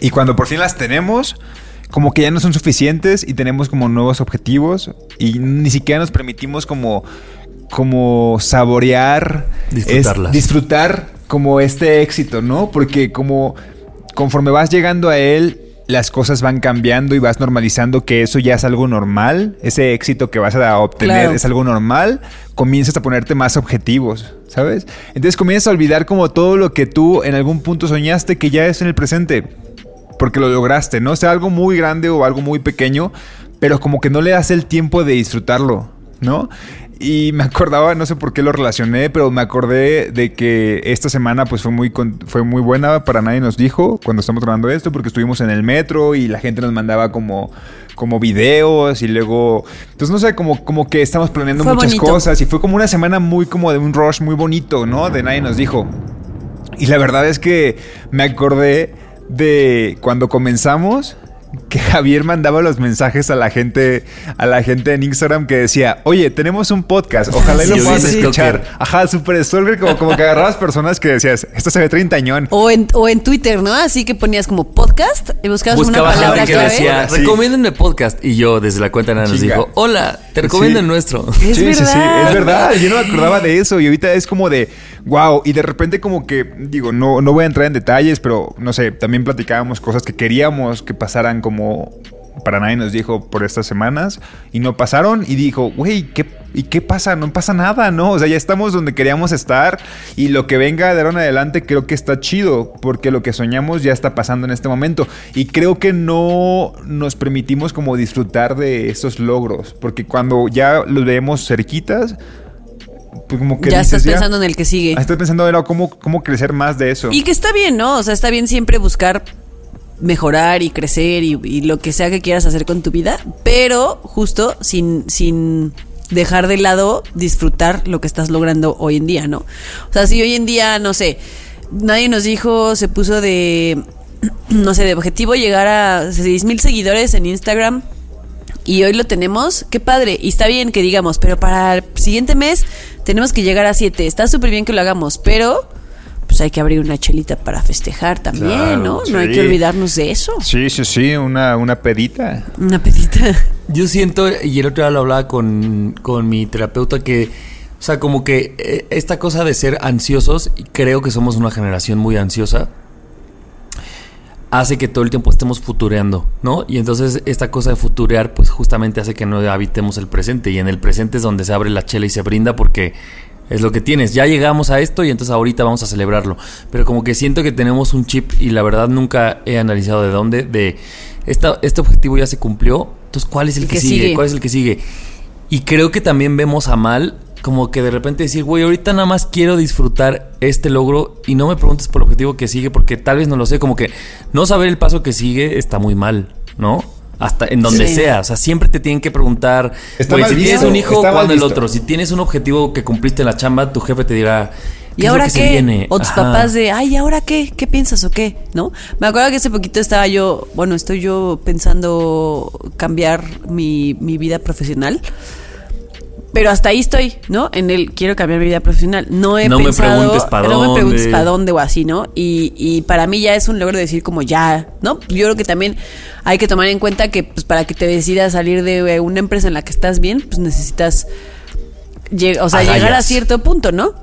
Y cuando por fin las tenemos, como que ya no son suficientes y tenemos como nuevos objetivos y ni siquiera nos permitimos como, como saborear, Disfrutarlas. es- disfrutar como este éxito, ¿no? Porque como conforme vas llegando a él, las cosas van cambiando y vas normalizando que eso ya es algo normal, ese éxito que vas a obtener Claro. es algo normal, comienzas a ponerte más objetivos, ¿sabes? Entonces comienzas a olvidar como todo lo que tú en algún punto soñaste que ya es en el presente porque lo lograste, ¿no? Sea algo muy grande o algo muy pequeño, pero como que no le das el tiempo de disfrutarlo, ¿no? Y me acordaba, no sé por qué lo relacioné, pero me acordé de que esta semana pues fue muy, fue muy buena para nadie nos dijo cuando estamos grabando esto, porque estuvimos en el metro y la gente nos mandaba como, como videos y luego, entonces no sé, como, como que estamos planeando Fue muchas bonito. cosas y fue como una semana muy como de un rush muy bonito, ¿no? De nadie nos dijo. Y la verdad es que me acordé de cuando comenzamos que Javier mandaba los mensajes a la gente a la gente en Instagram que decía, "Oye, tenemos un podcast, ojalá y lo Sí, puedas sí, sí. escuchar." Ajá, super stalker como como que agarrabas personas que decías, "Esto se ve treintañón." O en, o en Twitter, ¿no? Así que ponías como podcast y buscabas Buscaba una palabra que clave. decía, Sí. recomiéndenme podcast. Y yo, desde la cuenta de Nana, nos dijo, hola, te recomiendo Sí. el nuestro. Es sí, sí, sí, verdad. es verdad. Yo no me acordaba de eso y ahorita es como de wow. Y de repente, como que, digo, no, no voy a entrar en detalles, pero no sé, también platicábamos cosas que queríamos que pasaran como para nadie nos dijo por estas semanas y no pasaron. Y dijo, güey, ¿qué, ¿y qué pasa? No pasa nada, ¿no? O sea, ya estamos donde queríamos estar y lo que venga de ahora en adelante creo que está chido porque lo que soñamos ya está pasando en este momento. Y creo que no nos permitimos como disfrutar de esos logros porque cuando ya los vemos cerquitas, pues como que Ya dices, estás pensando en el que sigue. Ah, Estás pensando ahora cómo, cómo crecer más de eso. Y que está bien, ¿no? O sea, está bien siempre buscar mejorar y crecer y, y lo que sea que quieras hacer con tu vida, pero justo sin, sin dejar de lado disfrutar lo que estás logrando hoy en día, ¿no? O sea, si hoy en día, no sé, nadie nos dijo, se puso de, no sé, de objetivo llegar a 6 mil seguidores en Instagram y hoy lo tenemos, qué padre. Y está bien que digamos, pero para el siguiente mes tenemos que llegar a 7. Está súper bien que lo hagamos, pero pues hay que abrir una chelita para festejar también, Claro, ¿no? No hay que olvidarnos de eso. Sí, sí, sí, una, una pedita. Una pedita. Yo siento, y el otro día lo hablaba con, con mi terapeuta, que, o sea, como que eh, esta cosa de ser ansiosos, y creo que somos una generación muy ansiosa, hace que todo el tiempo estemos futureando, ¿no? Y entonces esta cosa de futurear, pues justamente hace que no habitemos el presente, y en el presente es donde se abre la chela y se brinda porque es lo que tienes. Ya llegamos a esto y entonces ahorita vamos a celebrarlo. Pero como que siento que tenemos un chip y la verdad nunca he analizado de dónde, de esta, este objetivo ya se cumplió, entonces ¿cuál es el, El que, que sigue? sigue. ¿Cuál es el que sigue? Y creo que también vemos a mal como que de repente decir, güey, ahorita nada más quiero disfrutar este logro y no me preguntes por el objetivo que sigue porque tal vez no lo sé, como que no saber el paso que sigue está muy mal, ¿no? Hasta en donde Sí. sea, o sea, siempre te tienen que preguntar, Está güey, mal si tienes un hijo, ¿cuándo el otro? Si tienes un objetivo que cumpliste en la chamba, tu jefe te dirá, ¿qué ¿Y es lo ahora que se qué? viene? O tus Ajá. papás de, ay, ¿y ahora qué? ¿Qué piensas o qué? ¿No? Me acuerdo que hace poquito estaba yo, bueno, estoy yo pensando cambiar mi, mi vida profesional. Pero hasta ahí estoy, ¿no? En el quiero cambiar mi vida profesional. No he No me pensado. preguntes pa' no me preguntes dónde. para dónde o así, ¿no? Y, y para mí ya es un logro decir como ya, ¿no? Yo creo que también hay que tomar en cuenta que pues para que te decidas salir de una empresa en la que estás bien, pues necesitas o sea, llegar a cierto punto, ¿no?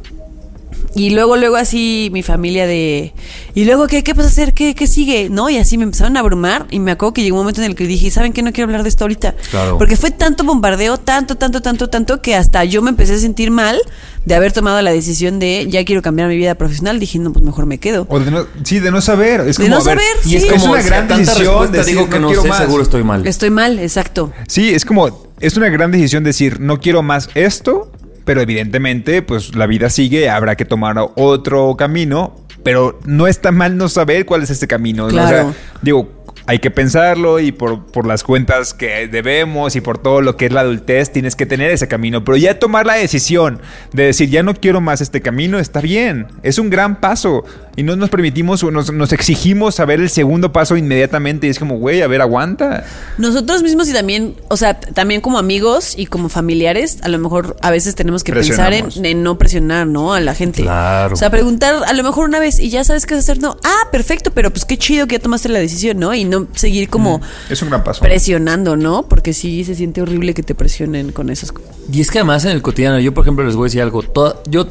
Y luego, luego así mi familia de... ¿Y luego qué, qué vas a hacer? ¿Qué, qué sigue? ¿No? Y así me empezaron a abrumar y me acuerdo que llegó un momento en el que dije, ¿saben qué? No quiero hablar de esto ahorita. Claro. Porque fue tanto bombardeo, tanto, tanto, tanto, tanto, que hasta yo me empecé a sentir mal de haber tomado la decisión de ya quiero cambiar mi vida profesional. Dije, no, pues mejor me quedo. O de no, sí, de no saber. Es De como, no ver, saber, Y sí. es Es como una gran decisión decir, digo que no no, quiero sé, más. seguro estoy mal. Estoy mal, exacto. Sí, es como, es una gran decisión decir, no quiero más esto, pero evidentemente, pues la vida sigue, habrá que tomar otro camino, pero no está mal no saber cuál es ese camino. O sea, digo, hay que pensarlo y por, por las cuentas que debemos y por todo lo que es la adultez, tienes que tener ese camino, pero ya tomar la decisión de decir, ya no quiero más este camino, está bien, es un gran paso y no nos permitimos o nos, nos exigimos saber el segundo paso inmediatamente y es como, güey, a ver, aguanta. Nosotros mismos y también, o sea, también como amigos y como familiares, a lo mejor a veces tenemos que pensar en, no presionar, ¿no? A la gente. Claro. O sea, preguntar a lo mejor una vez y ya sabes qué hacer, no. Ah, perfecto, pero pues qué chido que ya tomaste la decisión, ¿no? Y no seguir como Es un gran paso. presionando, ¿no? Porque sí se siente horrible que te presionen con esas cosas. Y es que además en el cotidiano, yo por ejemplo les voy a decir algo. toda- yo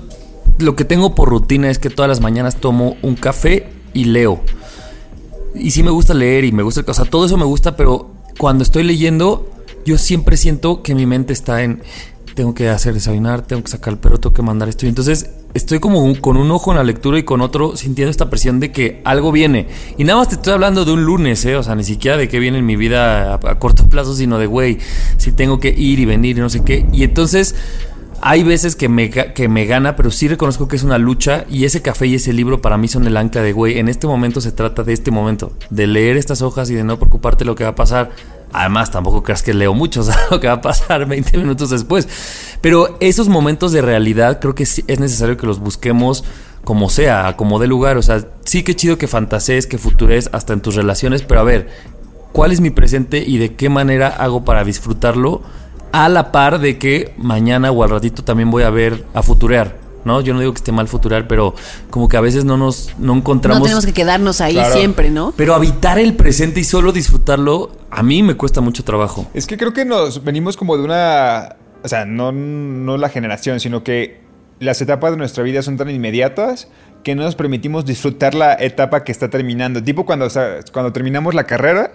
lo que tengo por rutina es que todas las mañanas tomo un café y leo. Y sí me gusta leer y me gusta, o sea, todo eso me gusta, pero cuando estoy leyendo, yo siempre siento que mi mente está en, tengo que hacer desayunar, tengo que sacar el perro, tengo que mandar esto. Y entonces estoy como un- con un ojo en la lectura y con otro sintiendo esta presión de que algo viene. Y nada más te estoy hablando de un lunes, ¿eh? O sea, ni siquiera de que viene en mi vida a, a corto plazo, sino de, güey, si tengo que ir y venir y no sé qué. Y entonces... Hay veces que me, que me gana, pero sí reconozco que es una lucha y ese café y ese libro para mí son el ancla de, güey, en este momento se trata de este momento, de leer estas hojas y de no preocuparte lo que va a pasar. Además, tampoco creas que leo mucho, sea, lo que va a pasar 20 minutos después. Pero esos momentos de realidad creo que es necesario que los busquemos como sea, como de lugar. O sea, sí que chido que fantasees, que futures hasta en tus relaciones, pero a ver, ¿cuál es mi presente y de qué manera hago para disfrutarlo? A la par de que mañana o al ratito también voy a ver a futurear, ¿no? Yo no digo que esté mal futurear, pero como que a veces no nos no encontramos No tenemos que quedarnos ahí Claro. siempre, ¿no? pero habitar el presente y solo disfrutarlo a mí me cuesta mucho trabajo. Es que creo que nos venimos como de una. O sea, no, no la generación, sino que las etapas de nuestra vida son tan inmediatas que no nos permitimos disfrutar la etapa que está terminando. Tipo cuando, o sea, cuando terminamos la carrera,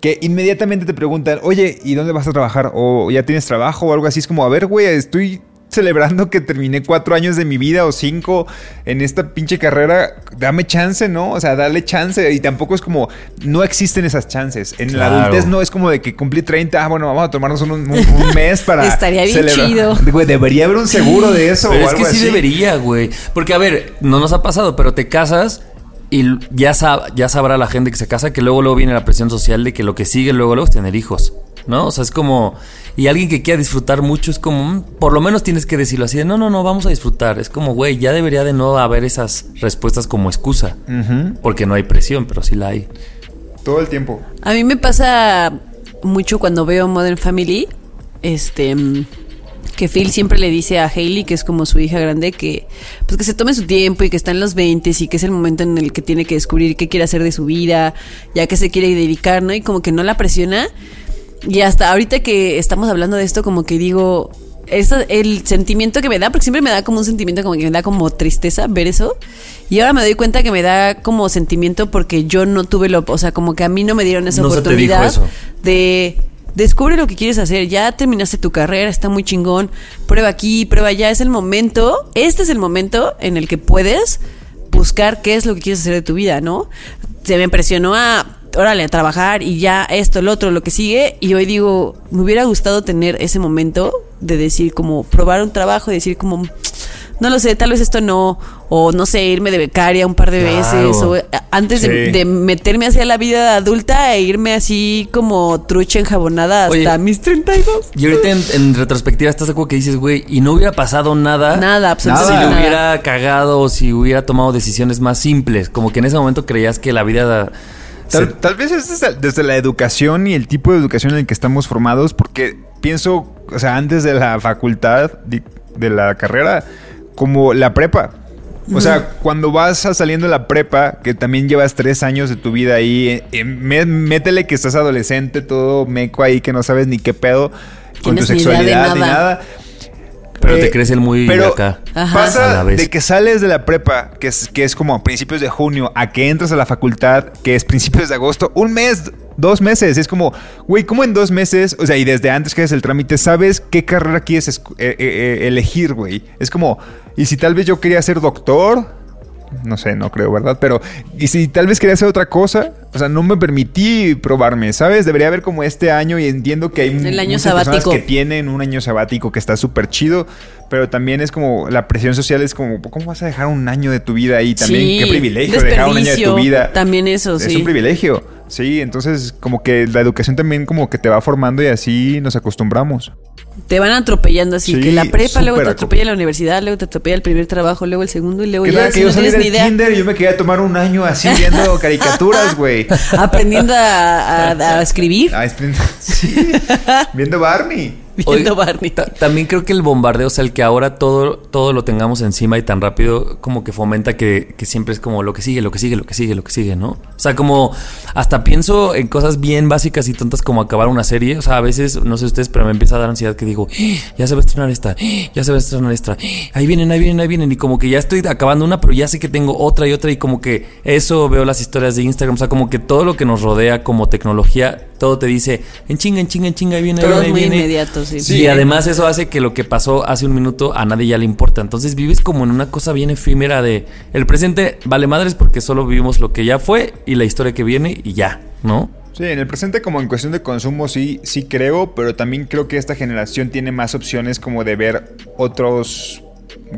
que inmediatamente te preguntan, oye, ¿y dónde vas a trabajar? O ya tienes trabajo o algo así. Es como, a ver, güey, estoy celebrando que terminé cuatro años de mi vida o cinco en esta pinche carrera, dame chance, ¿no? O sea, dale chance. Y tampoco es como, no existen esas chances. En Claro. la adultez no es como de que cumplí 30, ah, bueno, vamos a tomarnos un, un- un mes para. Estaría bien chido. Güey, debería haber un seguro de eso. Pero o es que algo sí así. debería, güey. Porque, a ver, no nos ha pasado, pero te casas y ya, sab- ya sabrá la gente que se casa que luego, luego viene la presión social de que lo que sigue luego, luego es tener hijos. ¿No? O sea, es como. Y alguien que quiera disfrutar mucho es como. mm, Por lo menos tienes que decirlo así de no, no, no, vamos a disfrutar. Es como, güey, ya debería de no haber esas respuestas como excusa. Porque no hay presión, pero sí la hay. Todo el tiempo. A mí me pasa mucho cuando veo Modern Family, este, mm, que Phil siempre le dice a Hailey, que es como su hija grande, que pues que se tome su tiempo y que está en los 20 y que es el momento en el que tiene que descubrir qué quiere hacer de su vida, ya que se quiere dedicar, ¿no? Y como que no la presiona. Y hasta ahorita que estamos hablando de esto, como que digo, esa- el sentimiento que me da, porque siempre me da como un sentimiento como que me da como tristeza ver eso. Y ahora me doy cuenta que me da como sentimiento porque yo no tuve lo, o sea, como que a mí no me dieron esa No oportunidad eso. de descubre lo que quieres hacer. Ya terminaste tu carrera, está muy chingón. Prueba aquí, prueba allá. Es el momento, este es el momento en el que puedes buscar qué es lo que quieres hacer de tu vida, ¿no? Se me impresionó a órale, a trabajar y ya esto, el otro, lo que sigue. Y hoy digo, me hubiera gustado tener ese momento de decir como, probar un trabajo decir como, no lo sé, tal vez esto no, o no sé, irme de becaria un par de Claro. veces, o eh, antes de, Sí. de meterme hacia la vida adulta e irme así como trucha enjabonada hasta Oye. mis 32. Y ahorita en, en retrospectiva estás de acuerdo que dices, güey, y no hubiera pasado nada. Nada, Si absolutamente le nada. hubiera cagado o si hubiera tomado decisiones más simples. Como que en ese momento creías que la vida. Tal, se- tal vez es desde, desde la educación y el tipo de educación en el que estamos formados, porque pienso, o sea, antes de la facultad, de, de la carrera, como la prepa. O sea, cuando vas a saliendo de la prepa, que también llevas tres años de tu vida ahí, eh, eh, mé- métele que estás adolescente, todo meco ahí, que no sabes ni qué pedo con tu sexualidad ni nada. Pero Eh, te crees el muy pero acá. Ajá. a Pasa la vez. de que sales de la prepa, que es, que es como a principios de junio, a que entras a la facultad, que es principios de agosto, un mes, dos meses. Es como, güey, ¿cómo en dos meses? O sea, y desde antes que haces el trámite, ¿sabes qué carrera quieres eh, eh, eh, elegir, güey? Es como, ¿y si tal vez yo quería ser doctor? No sé, no creo, ¿verdad? Pero, ¿y si tal vez quería hacer otra cosa? O sea, no me permití probarme, ¿sabes? Debería haber como este año y entiendo que hay El año muchas personas que tienen un año sabático que está súper chido, pero también es como la presión social es como, ¿cómo vas a dejar un año de tu vida ahí? También, Sí, qué privilegio dejar un año de tu vida. también eso, es sí. un privilegio. Sí, entonces como que la educación también como que te va formando y así nos acostumbramos. Te van atropellando así, Sí, que la prepa, luego te atropella la universidad, luego te atropella el primer trabajo, luego el segundo y luego ¿Qué ya tal si que yo no salí tienes ni del idea. kinder y yo me quería tomar un año así viendo caricaturas, güey? Aprendiendo a, a- a escribir, Ah, es- sí, viendo Barney. Viendo Barney. también creo que el bombardeo, o sea, el que ahora todo, todo lo tengamos encima y tan rápido, como que fomenta que, que siempre es como lo que sigue, lo que sigue, lo que sigue, lo que sigue, ¿no? O sea, como hasta pienso en cosas bien básicas y tontas como acabar una serie. O sea, a veces, no sé ustedes, pero me empieza a dar ansiedad que digo, "Ah, ya se va a estrenar esta, ah, ya se va a estrenar esta, ah, ahí vienen, ahí vienen, ahí vienen. Y como que ya estoy acabando una, pero ya sé que tengo otra y otra. Y como que eso veo las historias de Instagram. O sea, como que todo lo que nos rodea como tecnología, todo te dice, en chinga, en chinga, en chinga, ahí viene, ahí viene, ahí sí. Y además eso hace que lo que pasó hace un minuto a nadie ya le importa. Entonces vives como en una cosa bien efímera de el presente vale madres porque solo vivimos lo que ya fue y la historia que viene y ya, ¿no? Sí, en el presente como en cuestión de consumo sí, sí creo, pero también creo que esta generación tiene más opciones como de ver otros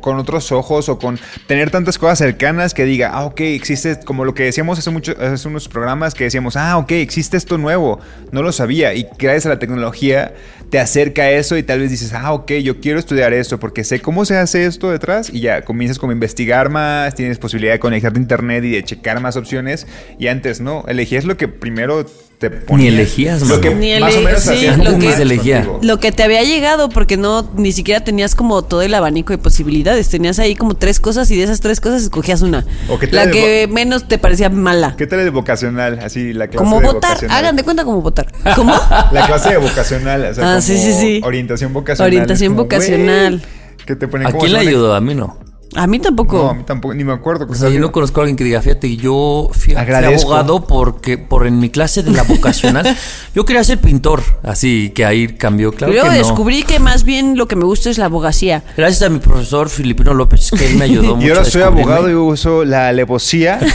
con otros ojos o con tener tantas cosas cercanas que diga, ah, ok, existe, como lo que decíamos hace, mucho, hace unos programas que decíamos, ah, ok, existe esto nuevo, no lo sabía y gracias a la tecnología te acerca a eso y tal vez dices, ah, ok, yo quiero estudiar esto porque sé cómo se hace esto detrás y ya comienzas como a investigar más, tienes posibilidad de conectarte a internet y de checar más opciones y antes no, elegías lo que primero te ponía. elegías, lo que Ni más o ele- menos sí, hacía lo que- elegía. Lo te había llegado, porque no, ni siquiera tenías como todo el abanico de posibilidades. Tenías ahí como tres cosas y de esas tres cosas escogías una. O que te la que menos te parecía mala. ¿Qué tal el vocacional? Así, la clase Como de votar. vocacional. Hagan de cuenta como votar. ¿Cómo? La clase de vocacional. O sea, Ah, como sí, sí, sí. Orientación vocacional. Orientación como, vocacional. Que te ponen ¿A como quién le ayudó? A mí no. A mí tampoco. No, a mí tampoco, ni me acuerdo. O sea, yo no conozco a alguien que diga, fíjate, yo fui, abogado porque por en mi clase de la vocacional yo quería ser pintor, así que ahí cambió, claro Luego que no. descubrí que más bien lo que me gusta es la abogacía. Gracias a mi profesor Filipino López, que él me ayudó mucho. Y ahora a soy abogado y uso la alevosía.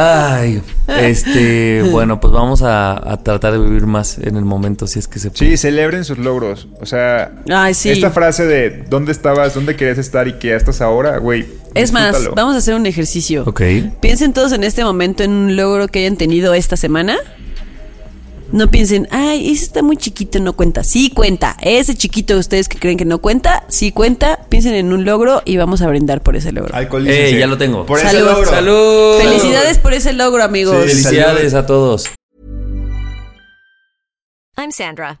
Ay, este, bueno, pues vamos a, a tratar de vivir más en el momento, si es que se puede. Sí, celebren sus logros. O sea, Ay, sí. esta frase de dónde estabas, dónde querías estar y que ya estás ahora, güey. Es más, vamos a hacer un ejercicio. Ok. Piensen todos en este momento en un logro que hayan tenido esta semana. No piensen, ay, ese está muy chiquito, no cuenta. Sí cuenta. Ese chiquito de ustedes que creen que no cuenta, sí cuenta. Piensen en un logro y vamos a brindar por ese logro. Eh, ya lo tengo. Por ese logro. ¡Salud! Felicidades por ese logro, amigos. Sí, Felicidades a todos. I'm Sandra,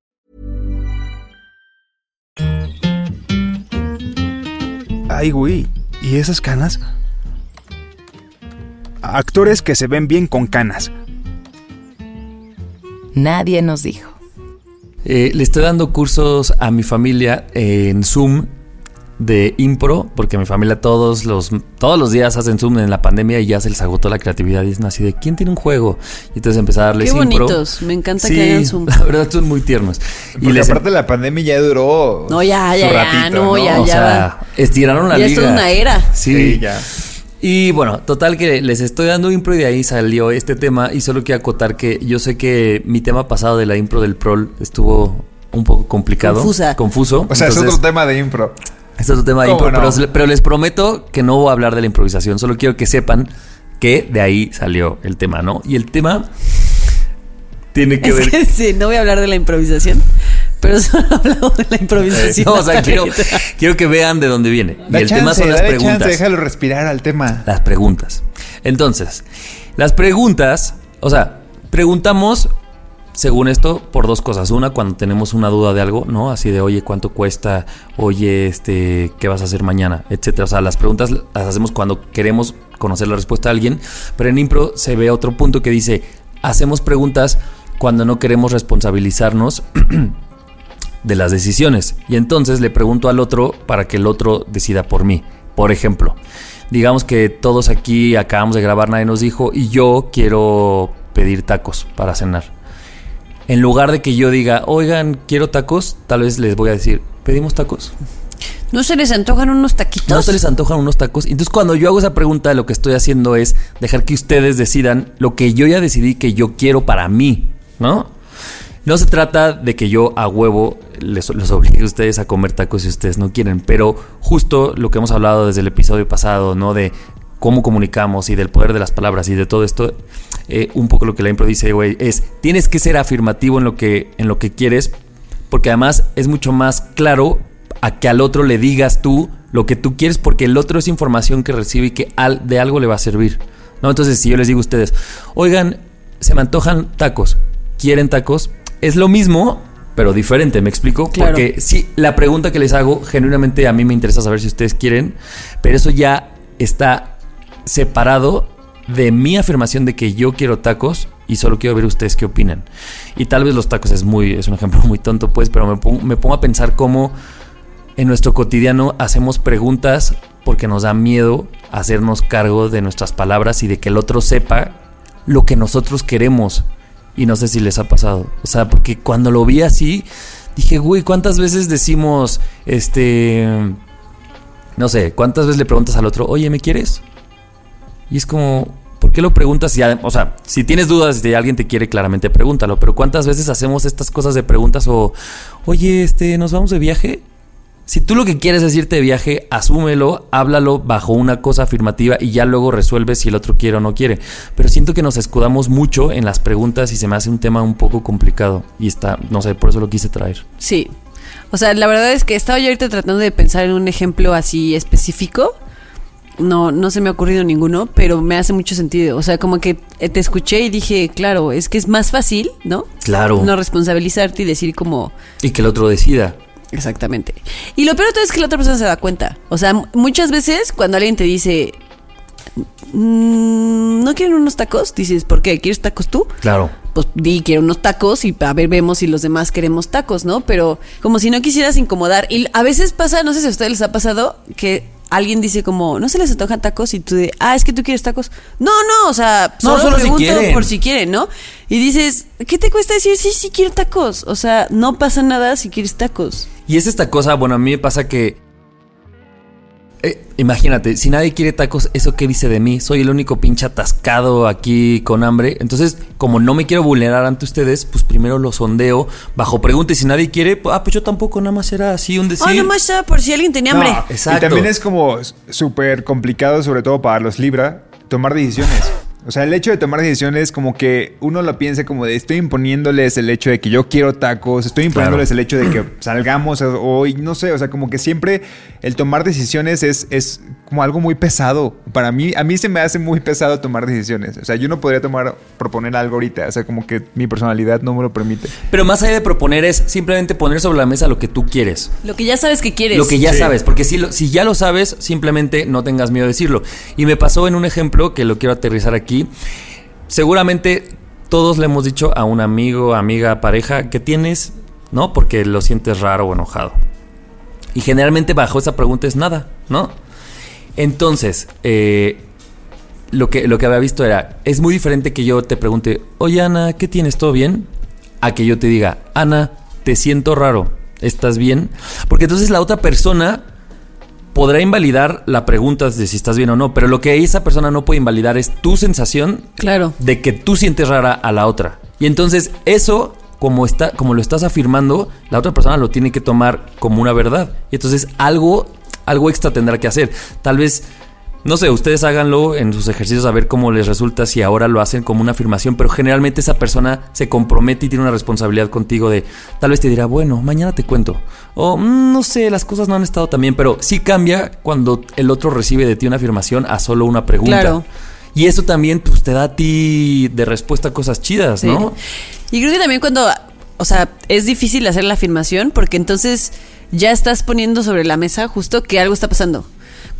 Ay, güey. ¿Y esas canas? actores que se ven bien con canas. Nadie nos dijo. Eh, le estoy dando cursos a mi familia en Zoom de impro, porque mi familia todos los, todos los días hacen Zoom en la pandemia y ya se les agotó la creatividad y dicen así de ¿quién tiene un juego? Y entonces empecé a darles Qué impro. bonitos. Me encanta Sí, que hagan Zoom. La verdad son muy tiernos. Porque les- aparte la pandemia ya duró. No, ya, ya, ya, ratito, no, ya, o ya. sea, estiraron la Ya es liga. toda una era. Sí, Sí, ya. Y bueno, total que les estoy dando impro y de ahí salió este tema y solo quiero acotar que yo sé que mi tema pasado de la impro del prol estuvo un poco complicado. Confusa. Confuso. O sea, es otro tema de impro. es otro tema de ¿Cómo impro, no? pero, pero les prometo que no voy a hablar de la improvisación, solo quiero que sepan que de ahí salió el tema, ¿no? Y el tema tiene que Es ver... que sí, no voy a hablar de la improvisación, pero solo he hablado de la improvisación. No, o sea, quiero, quiero que vean de dónde viene. Y el tema son las preguntas. chance, déjalo respirar al tema. Las preguntas. Entonces, las preguntas, o sea, preguntamos, según esto, por dos cosas. Una, cuando tenemos una duda de algo, ¿no? Así de, oye, ¿cuánto cuesta? Oye, este, ¿qué vas a hacer mañana? Etcétera. O sea, las preguntas las hacemos cuando queremos conocer la respuesta a alguien. Pero en impro se ve otro punto que dice, hacemos preguntas cuando no queremos responsabilizarnos de las decisiones. Y entonces le pregunto al otro para que el otro decida por mí. Por ejemplo, digamos que todos aquí acabamos de grabar, nadie nos dijo, y yo quiero pedir tacos para cenar. En lugar de que yo diga, oigan, quiero tacos, tal vez les voy a decir, ¿pedimos tacos? ¿No se les antojan unos taquitos? ¿No se les antojan unos tacos? Entonces cuando yo hago esa pregunta, lo que estoy haciendo es dejar que ustedes decidan lo que yo ya decidí que yo quiero para mí, ¿no? No se trata de que yo a huevo les, les obligue a ustedes a comer tacos si ustedes no quieren, pero justo lo que hemos hablado desde el episodio pasado, ¿no? De cómo comunicamos y del poder de las palabras y de todo esto, eh, un poco lo que la impro dice, güey, es tienes que ser afirmativo en lo que, en lo que quieres, porque además es mucho más claro a que al otro le digas tú lo que tú quieres, porque el otro es información que recibe y que al- de algo le va a servir. ¿no? Entonces, si yo les digo a ustedes, oigan, se me antojan tacos, ¿quieren tacos? Es lo mismo, pero diferente, ¿me explico? Claro. Porque sí, la pregunta que les hago, genuinamente a mí me interesa saber si ustedes quieren, pero eso ya está separado de mi afirmación de que yo quiero tacos y solo quiero ver ustedes qué opinan. Y tal vez los tacos es muy es un ejemplo muy tonto pues, pero me pongo, me pongo a pensar cómo en nuestro cotidiano hacemos preguntas porque nos da miedo hacernos cargo de nuestras palabras y de que el otro sepa lo que nosotros queremos. Y no sé si les ha pasado. O sea, porque cuando lo vi así, dije, güey, ¿cuántas veces decimos, este, no sé, cuántas veces le preguntas al otro, oye, ¿me quieres? Y es como, ¿por qué lo preguntas? Si, o sea, si tienes dudas de alguien te quiere, claramente pregúntalo. Pero ¿cuántas veces hacemos estas cosas de preguntas o, oye, este, ¿nos vamos de viaje? Si tú lo que quieres es irte de viaje, asúmelo, háblalo bajo una cosa afirmativa y ya luego resuelves si el otro quiere o no quiere. Pero siento que nos escudamos mucho en las preguntas y se me hace un tema un poco complicado. Y está, no sé, por eso lo quise traer. Sí. O sea, la verdad es que estaba yo ahorita tratando de pensar en un ejemplo así específico. No, no se me ha ocurrido ninguno, pero me hace mucho sentido. O sea, como que eh, te escuché y dije, claro, es que es más fácil, ¿no? Claro. No responsabilizarte y decir como, Y que el otro decida. Exactamente. Y lo peor de todo es que la otra persona se da cuenta. O sea, muchas veces cuando alguien te dice, "Mm, ¿no quieren unos tacos? Dices, ¿por qué? ¿Quieres tacos tú? Claro. Pues di, quiero unos tacos y a ver, vemos si los demás queremos tacos, ¿no? Pero como si no quisieras incomodar. Y a veces pasa, no sé si a ustedes les ha pasado, que alguien dice como, ¿no se les antojan tacos? Y tú de, ah, es que tú quieres tacos. No, no, o sea, No, solo, solo si pregunto quieren. por si quieren, ¿no? Y dices, ¿qué te cuesta decir? Sí, sí quiero tacos. O sea, no pasa nada si quieres tacos. Y es esta cosa, bueno, a mí me pasa que. Imagínate, si nadie quiere tacos, ¿eso qué dice de mí? Soy el único pinche atascado aquí con hambre. Entonces, como no me quiero vulnerar ante ustedes, pues primero lo sondeo bajo pregunta. Y si nadie quiere, pues, ah, pues yo tampoco, nada más era así un decir. Ah, nomás estaba por si alguien tenía No, hambre. Exacto. Y también es como súper complicado, sobre todo para los Libra, tomar decisiones. O sea, el hecho de tomar decisiones como que uno lo piensa como de estoy imponiéndoles el hecho de que yo quiero tacos, estoy imponiéndoles el hecho de que salgamos hoy, no sé, o sea, como que siempre el tomar decisiones es, es como algo muy pesado. Para mí, a mí se me hace muy pesado tomar decisiones. O sea, yo no podría tomar, proponer algo ahorita, o sea, como que mi personalidad no me lo permite. Pero más allá de proponer es simplemente poner sobre la mesa lo que tú quieres. Lo que ya sabes que quieres. Lo que ya sabes, porque si, lo- si ya lo sabes, simplemente no tengas miedo de decirlo. Y me pasó en un ejemplo que lo quiero aterrizar aquí. Seguramente todos le hemos dicho a un amigo, amiga, pareja que tienes, ¿no? Porque lo sientes raro o enojado. Y generalmente bajo esa pregunta es nada, ¿no? Entonces, eh, lo, que, lo que había visto era, es muy diferente que yo te pregunte, oye Ana, ¿qué tienes? ¿Todo bien? A que yo te diga, Ana, te siento raro, ¿estás bien? Porque entonces la otra persona podrá invalidar la pregunta de si estás bien o no, pero lo que esa persona no puede invalidar es tu sensación Claro. de que tú sientes rara a la otra. Y entonces eso, como, está, como lo estás afirmando, la otra persona lo tiene que tomar como una verdad. Y entonces algo, algo extra tendrá que hacer. Tal vez, no sé, ustedes háganlo en sus ejercicios a ver cómo les resulta si ahora lo hacen como una afirmación, pero generalmente esa persona se compromete y tiene una responsabilidad contigo de, tal vez te dirá, bueno, mañana te cuento. O, "Mm, no sé, las cosas no han estado tan bien, pero sí cambia cuando el otro recibe de ti una afirmación a solo una pregunta. Claro. Y eso también pues, te da a ti de respuesta cosas chidas, Sí. ¿no? Y creo que también cuando, o sea, es difícil hacer la afirmación porque entonces ya estás poniendo sobre la mesa justo que algo está pasando.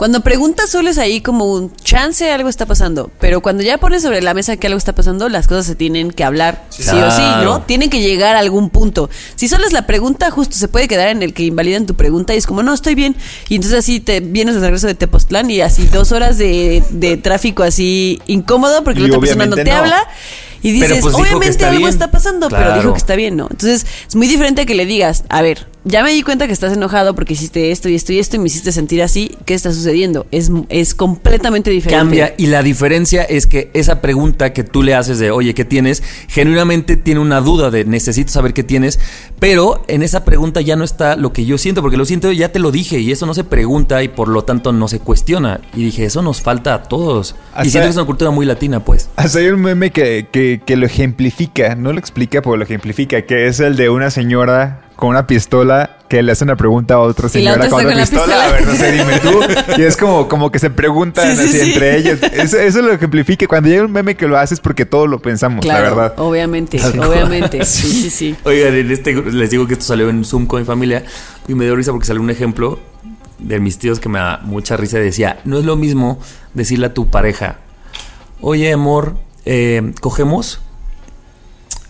Cuando preguntas solo es ahí como un chance algo está pasando, pero cuando ya pones sobre la mesa que algo está pasando, las cosas se tienen que hablar sí, o sí. ¿no? Tienen que llegar a algún punto. Si solo es la pregunta, justo se puede quedar en el que invalidan tu pregunta y es como, no, estoy bien. Y entonces así te vienes de regreso de Tepoztlán y así dos horas de, de tráfico así incómodo porque Y la otra persona no te no. habla. Y dices, pues, obviamente está algo bien. está pasando, pero dijo que está bien, ¿no? Entonces, es muy diferente que le digas, a ver, ya me di cuenta que estás enojado porque hiciste esto y esto y esto y me hiciste sentir así, ¿qué está sucediendo? Es, es completamente diferente. Cambia y la diferencia es que esa pregunta que tú le haces de, oye, ¿qué tienes? Genuinamente tiene una duda de, necesito saber qué tienes, pero en esa pregunta ya no está lo que yo siento, porque lo siento, ya te lo dije y eso no se pregunta y por lo tanto no se cuestiona. Y dije, eso nos falta a todos. Hasta- Y siento que es una cultura muy latina, pues. Hasta hay un meme que, que, que lo ejemplifica, no lo explica, pero lo ejemplifica, que es el de una señora con una pistola que le hace una pregunta a otra Y la señora con otra pistola. pistola. A ver, no sé, dime tú. Y es como, como que se preguntan Sí, sí, así sí. entre ellos. Eso, eso lo ejemplifica. Cuando llega un meme que lo hace es porque todos lo pensamos, Claro, la verdad. obviamente, obviamente. Sí, sí, sí. Oigan, en este, les digo que esto salió en Zoom con mi familia y me dio risa porque salió un ejemplo de mis tíos que me da mucha risa y decía, no es lo mismo decirle a tu pareja, oye amor, eh, cogemos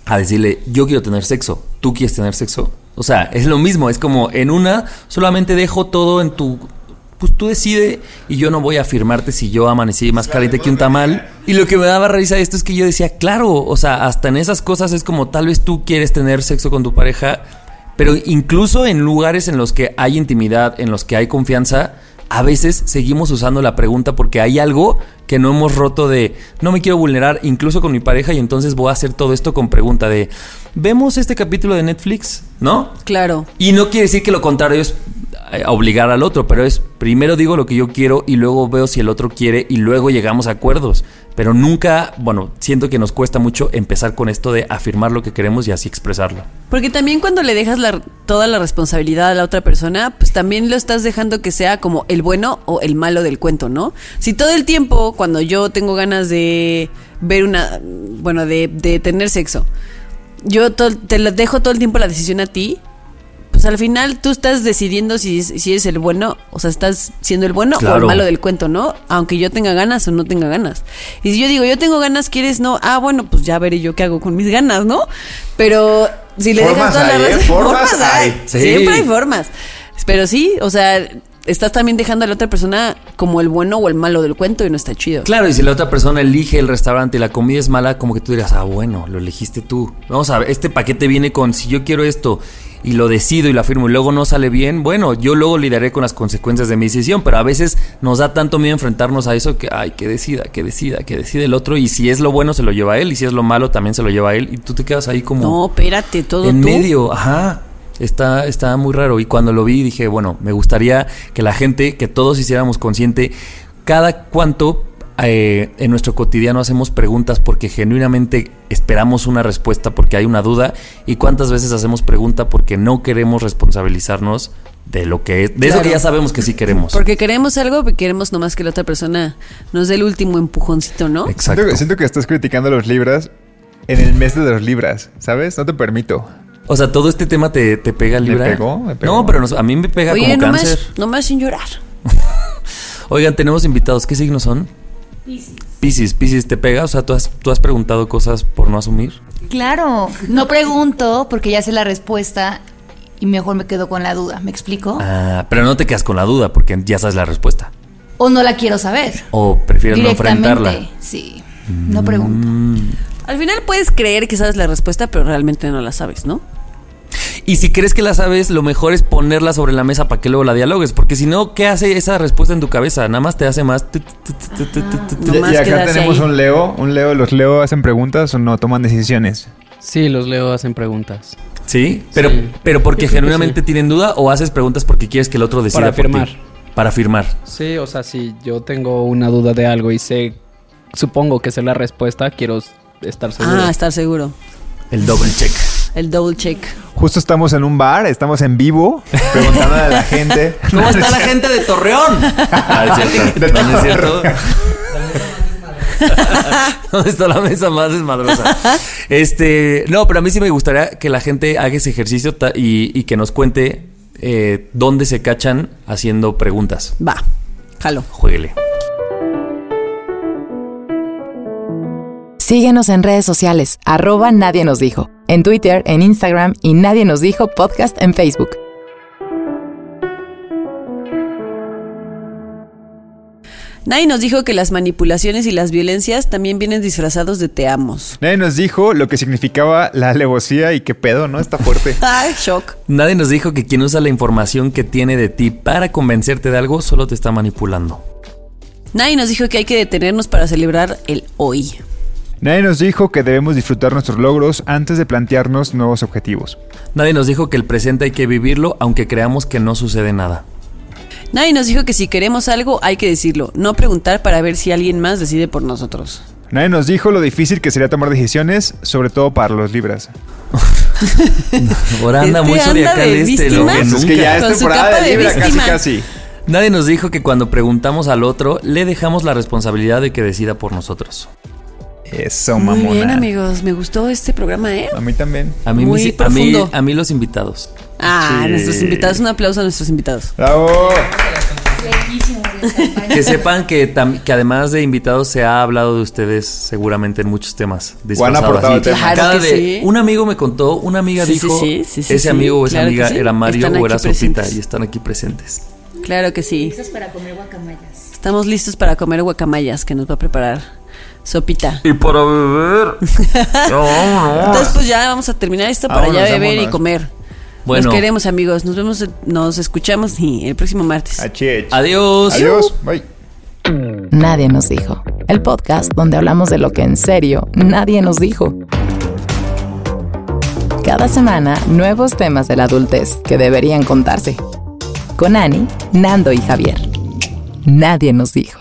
a decirle, yo quiero tener sexo, tú quieres tener sexo. O sea, es lo mismo, es como en una solamente dejo todo en tu... Pues tú decide y yo no voy a afirmarte si yo amanecí más caliente que un tamal. Y lo que me daba risa de esto es que yo decía, claro, o sea, hasta en esas cosas es como tal vez tú quieres tener sexo con tu pareja, pero incluso en lugares en los que hay intimidad, en los que hay confianza, a veces seguimos usando la pregunta porque hay algo que no hemos roto de no me quiero vulnerar incluso con mi pareja y entonces voy a hacer todo esto con pregunta de ¿vemos este capítulo de Netflix? ¿No? Claro. Y no quiere decir que lo contrario es obligar al otro, pero es primero digo lo que yo quiero y luego veo si el otro quiere y luego llegamos a acuerdos. Pero nunca, bueno, siento que nos cuesta mucho empezar con esto de afirmar lo que queremos y así expresarlo. Porque también cuando le dejas toda la responsabilidad a la otra persona, pues también lo estás dejando que sea como el bueno o el malo del cuento, ¿no? Si todo el tiempo, cuando yo tengo ganas de ver una, bueno, de, tener sexo, yo te lo dejo todo el tiempo la decisión a ti, pues al final tú estás decidiendo si, si eres el bueno, o sea, estás siendo el bueno o el malo del cuento, ¿no? Aunque yo tenga ganas o no tenga ganas. Y si yo digo, yo tengo ganas, ¿quieres? No. Ah, bueno, pues ya veré yo qué hago con mis ganas, ¿no? Pero si le Formas dejas toda hay, la ¿eh? raz- Formas hay. Sí. Siempre hay formas. Pero sí, o sea, estás también dejando a la otra persona como el bueno o el malo del cuento y no está chido. Claro, y si la otra persona elige el restaurante y la comida es mala, como que tú dirás, ah, bueno, lo elegiste tú. Vamos a ver, este paquete viene con, si yo quiero esto y lo decido y lo afirmo y luego no sale bien, bueno, yo luego lidiaré con las consecuencias de mi decisión, pero a veces nos da tanto miedo enfrentarnos a eso que, ay, que decida, que decida, que decida el otro y si es lo bueno se lo lleva a él y si es lo malo también se lo lleva a él y tú te quedas ahí como No, espérate, todo en tú. medio, ajá. Está, está muy raro. Y cuando lo vi dije, bueno, me gustaría que la gente, que todos hiciéramos consciente, cada cuánto eh, en nuestro cotidiano hacemos preguntas porque genuinamente esperamos una respuesta porque hay una duda? ¿Y cuántas veces hacemos pregunta porque no queremos responsabilizarnos de lo que es, de eso que ya sabemos que sí queremos? Porque queremos algo, porque queremos nomás que la otra persona nos dé el último empujoncito, ¿no? Exacto. Siento que, siento que estás criticando a los libras en el mes de los libras, ¿sabes? No te permito. O sea, todo este tema te, te pega ¿Me Libra. pegó? ¿Me pegó? No, pero nos- a mí me pega Oye, como nomás, cáncer. nomás sin llorar. Oigan, tenemos invitados. ¿Qué signos son? Piscis. Piscis, Piscis, ¿te pega? O sea, ¿tú has, tú has preguntado cosas por no asumir. Claro, no pregunto porque ya sé la respuesta y mejor me quedo con la duda. ¿Me explico? Ah, pero no te quedas con la duda porque ya sabes la respuesta. O no la quiero saber. O prefieres no enfrentarla. Sí, no pregunto. Al final puedes creer que sabes la respuesta, pero realmente no la sabes, ¿no? Y si crees que la sabes, lo mejor es ponerla sobre la mesa para que luego la dialogues. Porque si no, ¿qué hace esa respuesta en tu cabeza? Nada más te hace más. Y, acá tenemos ahí. un Leo. Un Leo, ¿los Leo hacen preguntas o no toman decisiones? Sí, los leo hacen preguntas. ¿Sí? Pero, Sí. pero porque genuinamente sí. tienen duda o haces preguntas porque quieres que el otro decida Para por ti? afirmar. Para afirmar. Sí, o sea, si yo tengo una duda de algo y sé, supongo que sé la respuesta, quiero estar seguro. Ah, estar seguro. El double check. El double check. Justo estamos en un bar, estamos en vivo, preguntando a la gente. ¿Cómo está la gente de Torreón? Ah, es cierto. ¿No es cierto? ¿Dónde está la mesa más desmadrosa? Este, no, pero a mí sí me gustaría que la gente haga ese ejercicio y que nos cuente eh, dónde se cachan haciendo preguntas. Va, jalo. Jueguele. Síguenos en redes sociales, arroba Nadie nos dijo, en Twitter, en Instagram y Nadie nos dijo podcast en Facebook. Nadie nos dijo que las manipulaciones y las violencias también vienen disfrazados de te amos. Nadie nos dijo lo que significaba la alevosía y qué pedo, ¿no? Está fuerte. Ay, shock. Nadie nos dijo que quien usa la información que tiene de ti para convencerte de algo solo te está manipulando. Nadie nos dijo que hay que detenernos para celebrar el hoy. Nadie nos dijo que debemos disfrutar nuestros logros antes de plantearnos nuevos objetivos. Nadie nos dijo que el presente hay que vivirlo aunque creamos que no sucede nada. Nadie nos dijo que si queremos algo hay que decirlo, no preguntar para ver si alguien más decide por nosotros. Nadie nos dijo lo difícil que sería tomar decisiones, sobre todo para los libras. Ahora anda Este muy zodiacal este, lo que es que ya es Con temporada de de libra, casi casi. Nadie nos dijo que cuando preguntamos al otro, le dejamos la responsabilidad de que decida por nosotros. Eso, Muy mamona. bien, amigos, me gustó este programa, ¿eh? A mí también. A mí, Muy mis- a mí, profundo. a mí los invitados. Ah, Sí. nuestros invitados, un aplauso a nuestros invitados. ¡Bravo! Que sepan que, además de invitados se ha hablado de ustedes seguramente en muchos temas. disfrazado aportado así. temas. Claro de- sí. Un amigo me contó, una amiga Sí, dijo, sí, sí, sí, sí, ese sí. amigo o esa Claro amiga sí. era Mario Están o era Sopita y están aquí presentes. Claro que sí. para comer guacamayas. Estamos listos para comer guacamayas que nos va a preparar Sopita. Y para beber. Entonces, pues ya vamos a terminar esto para Vámonos, ya beber y comer. Bueno. Nos queremos, amigos. Nos vemos, nos escuchamos y el próximo martes. Adiós. Adiós. Bye. Nadie nos dijo. El podcast donde hablamos de lo que en serio nadie nos dijo. Cada semana, nuevos temas de la adultez que deberían contarse. Con Ani, Nando y Javier. Nadie nos dijo.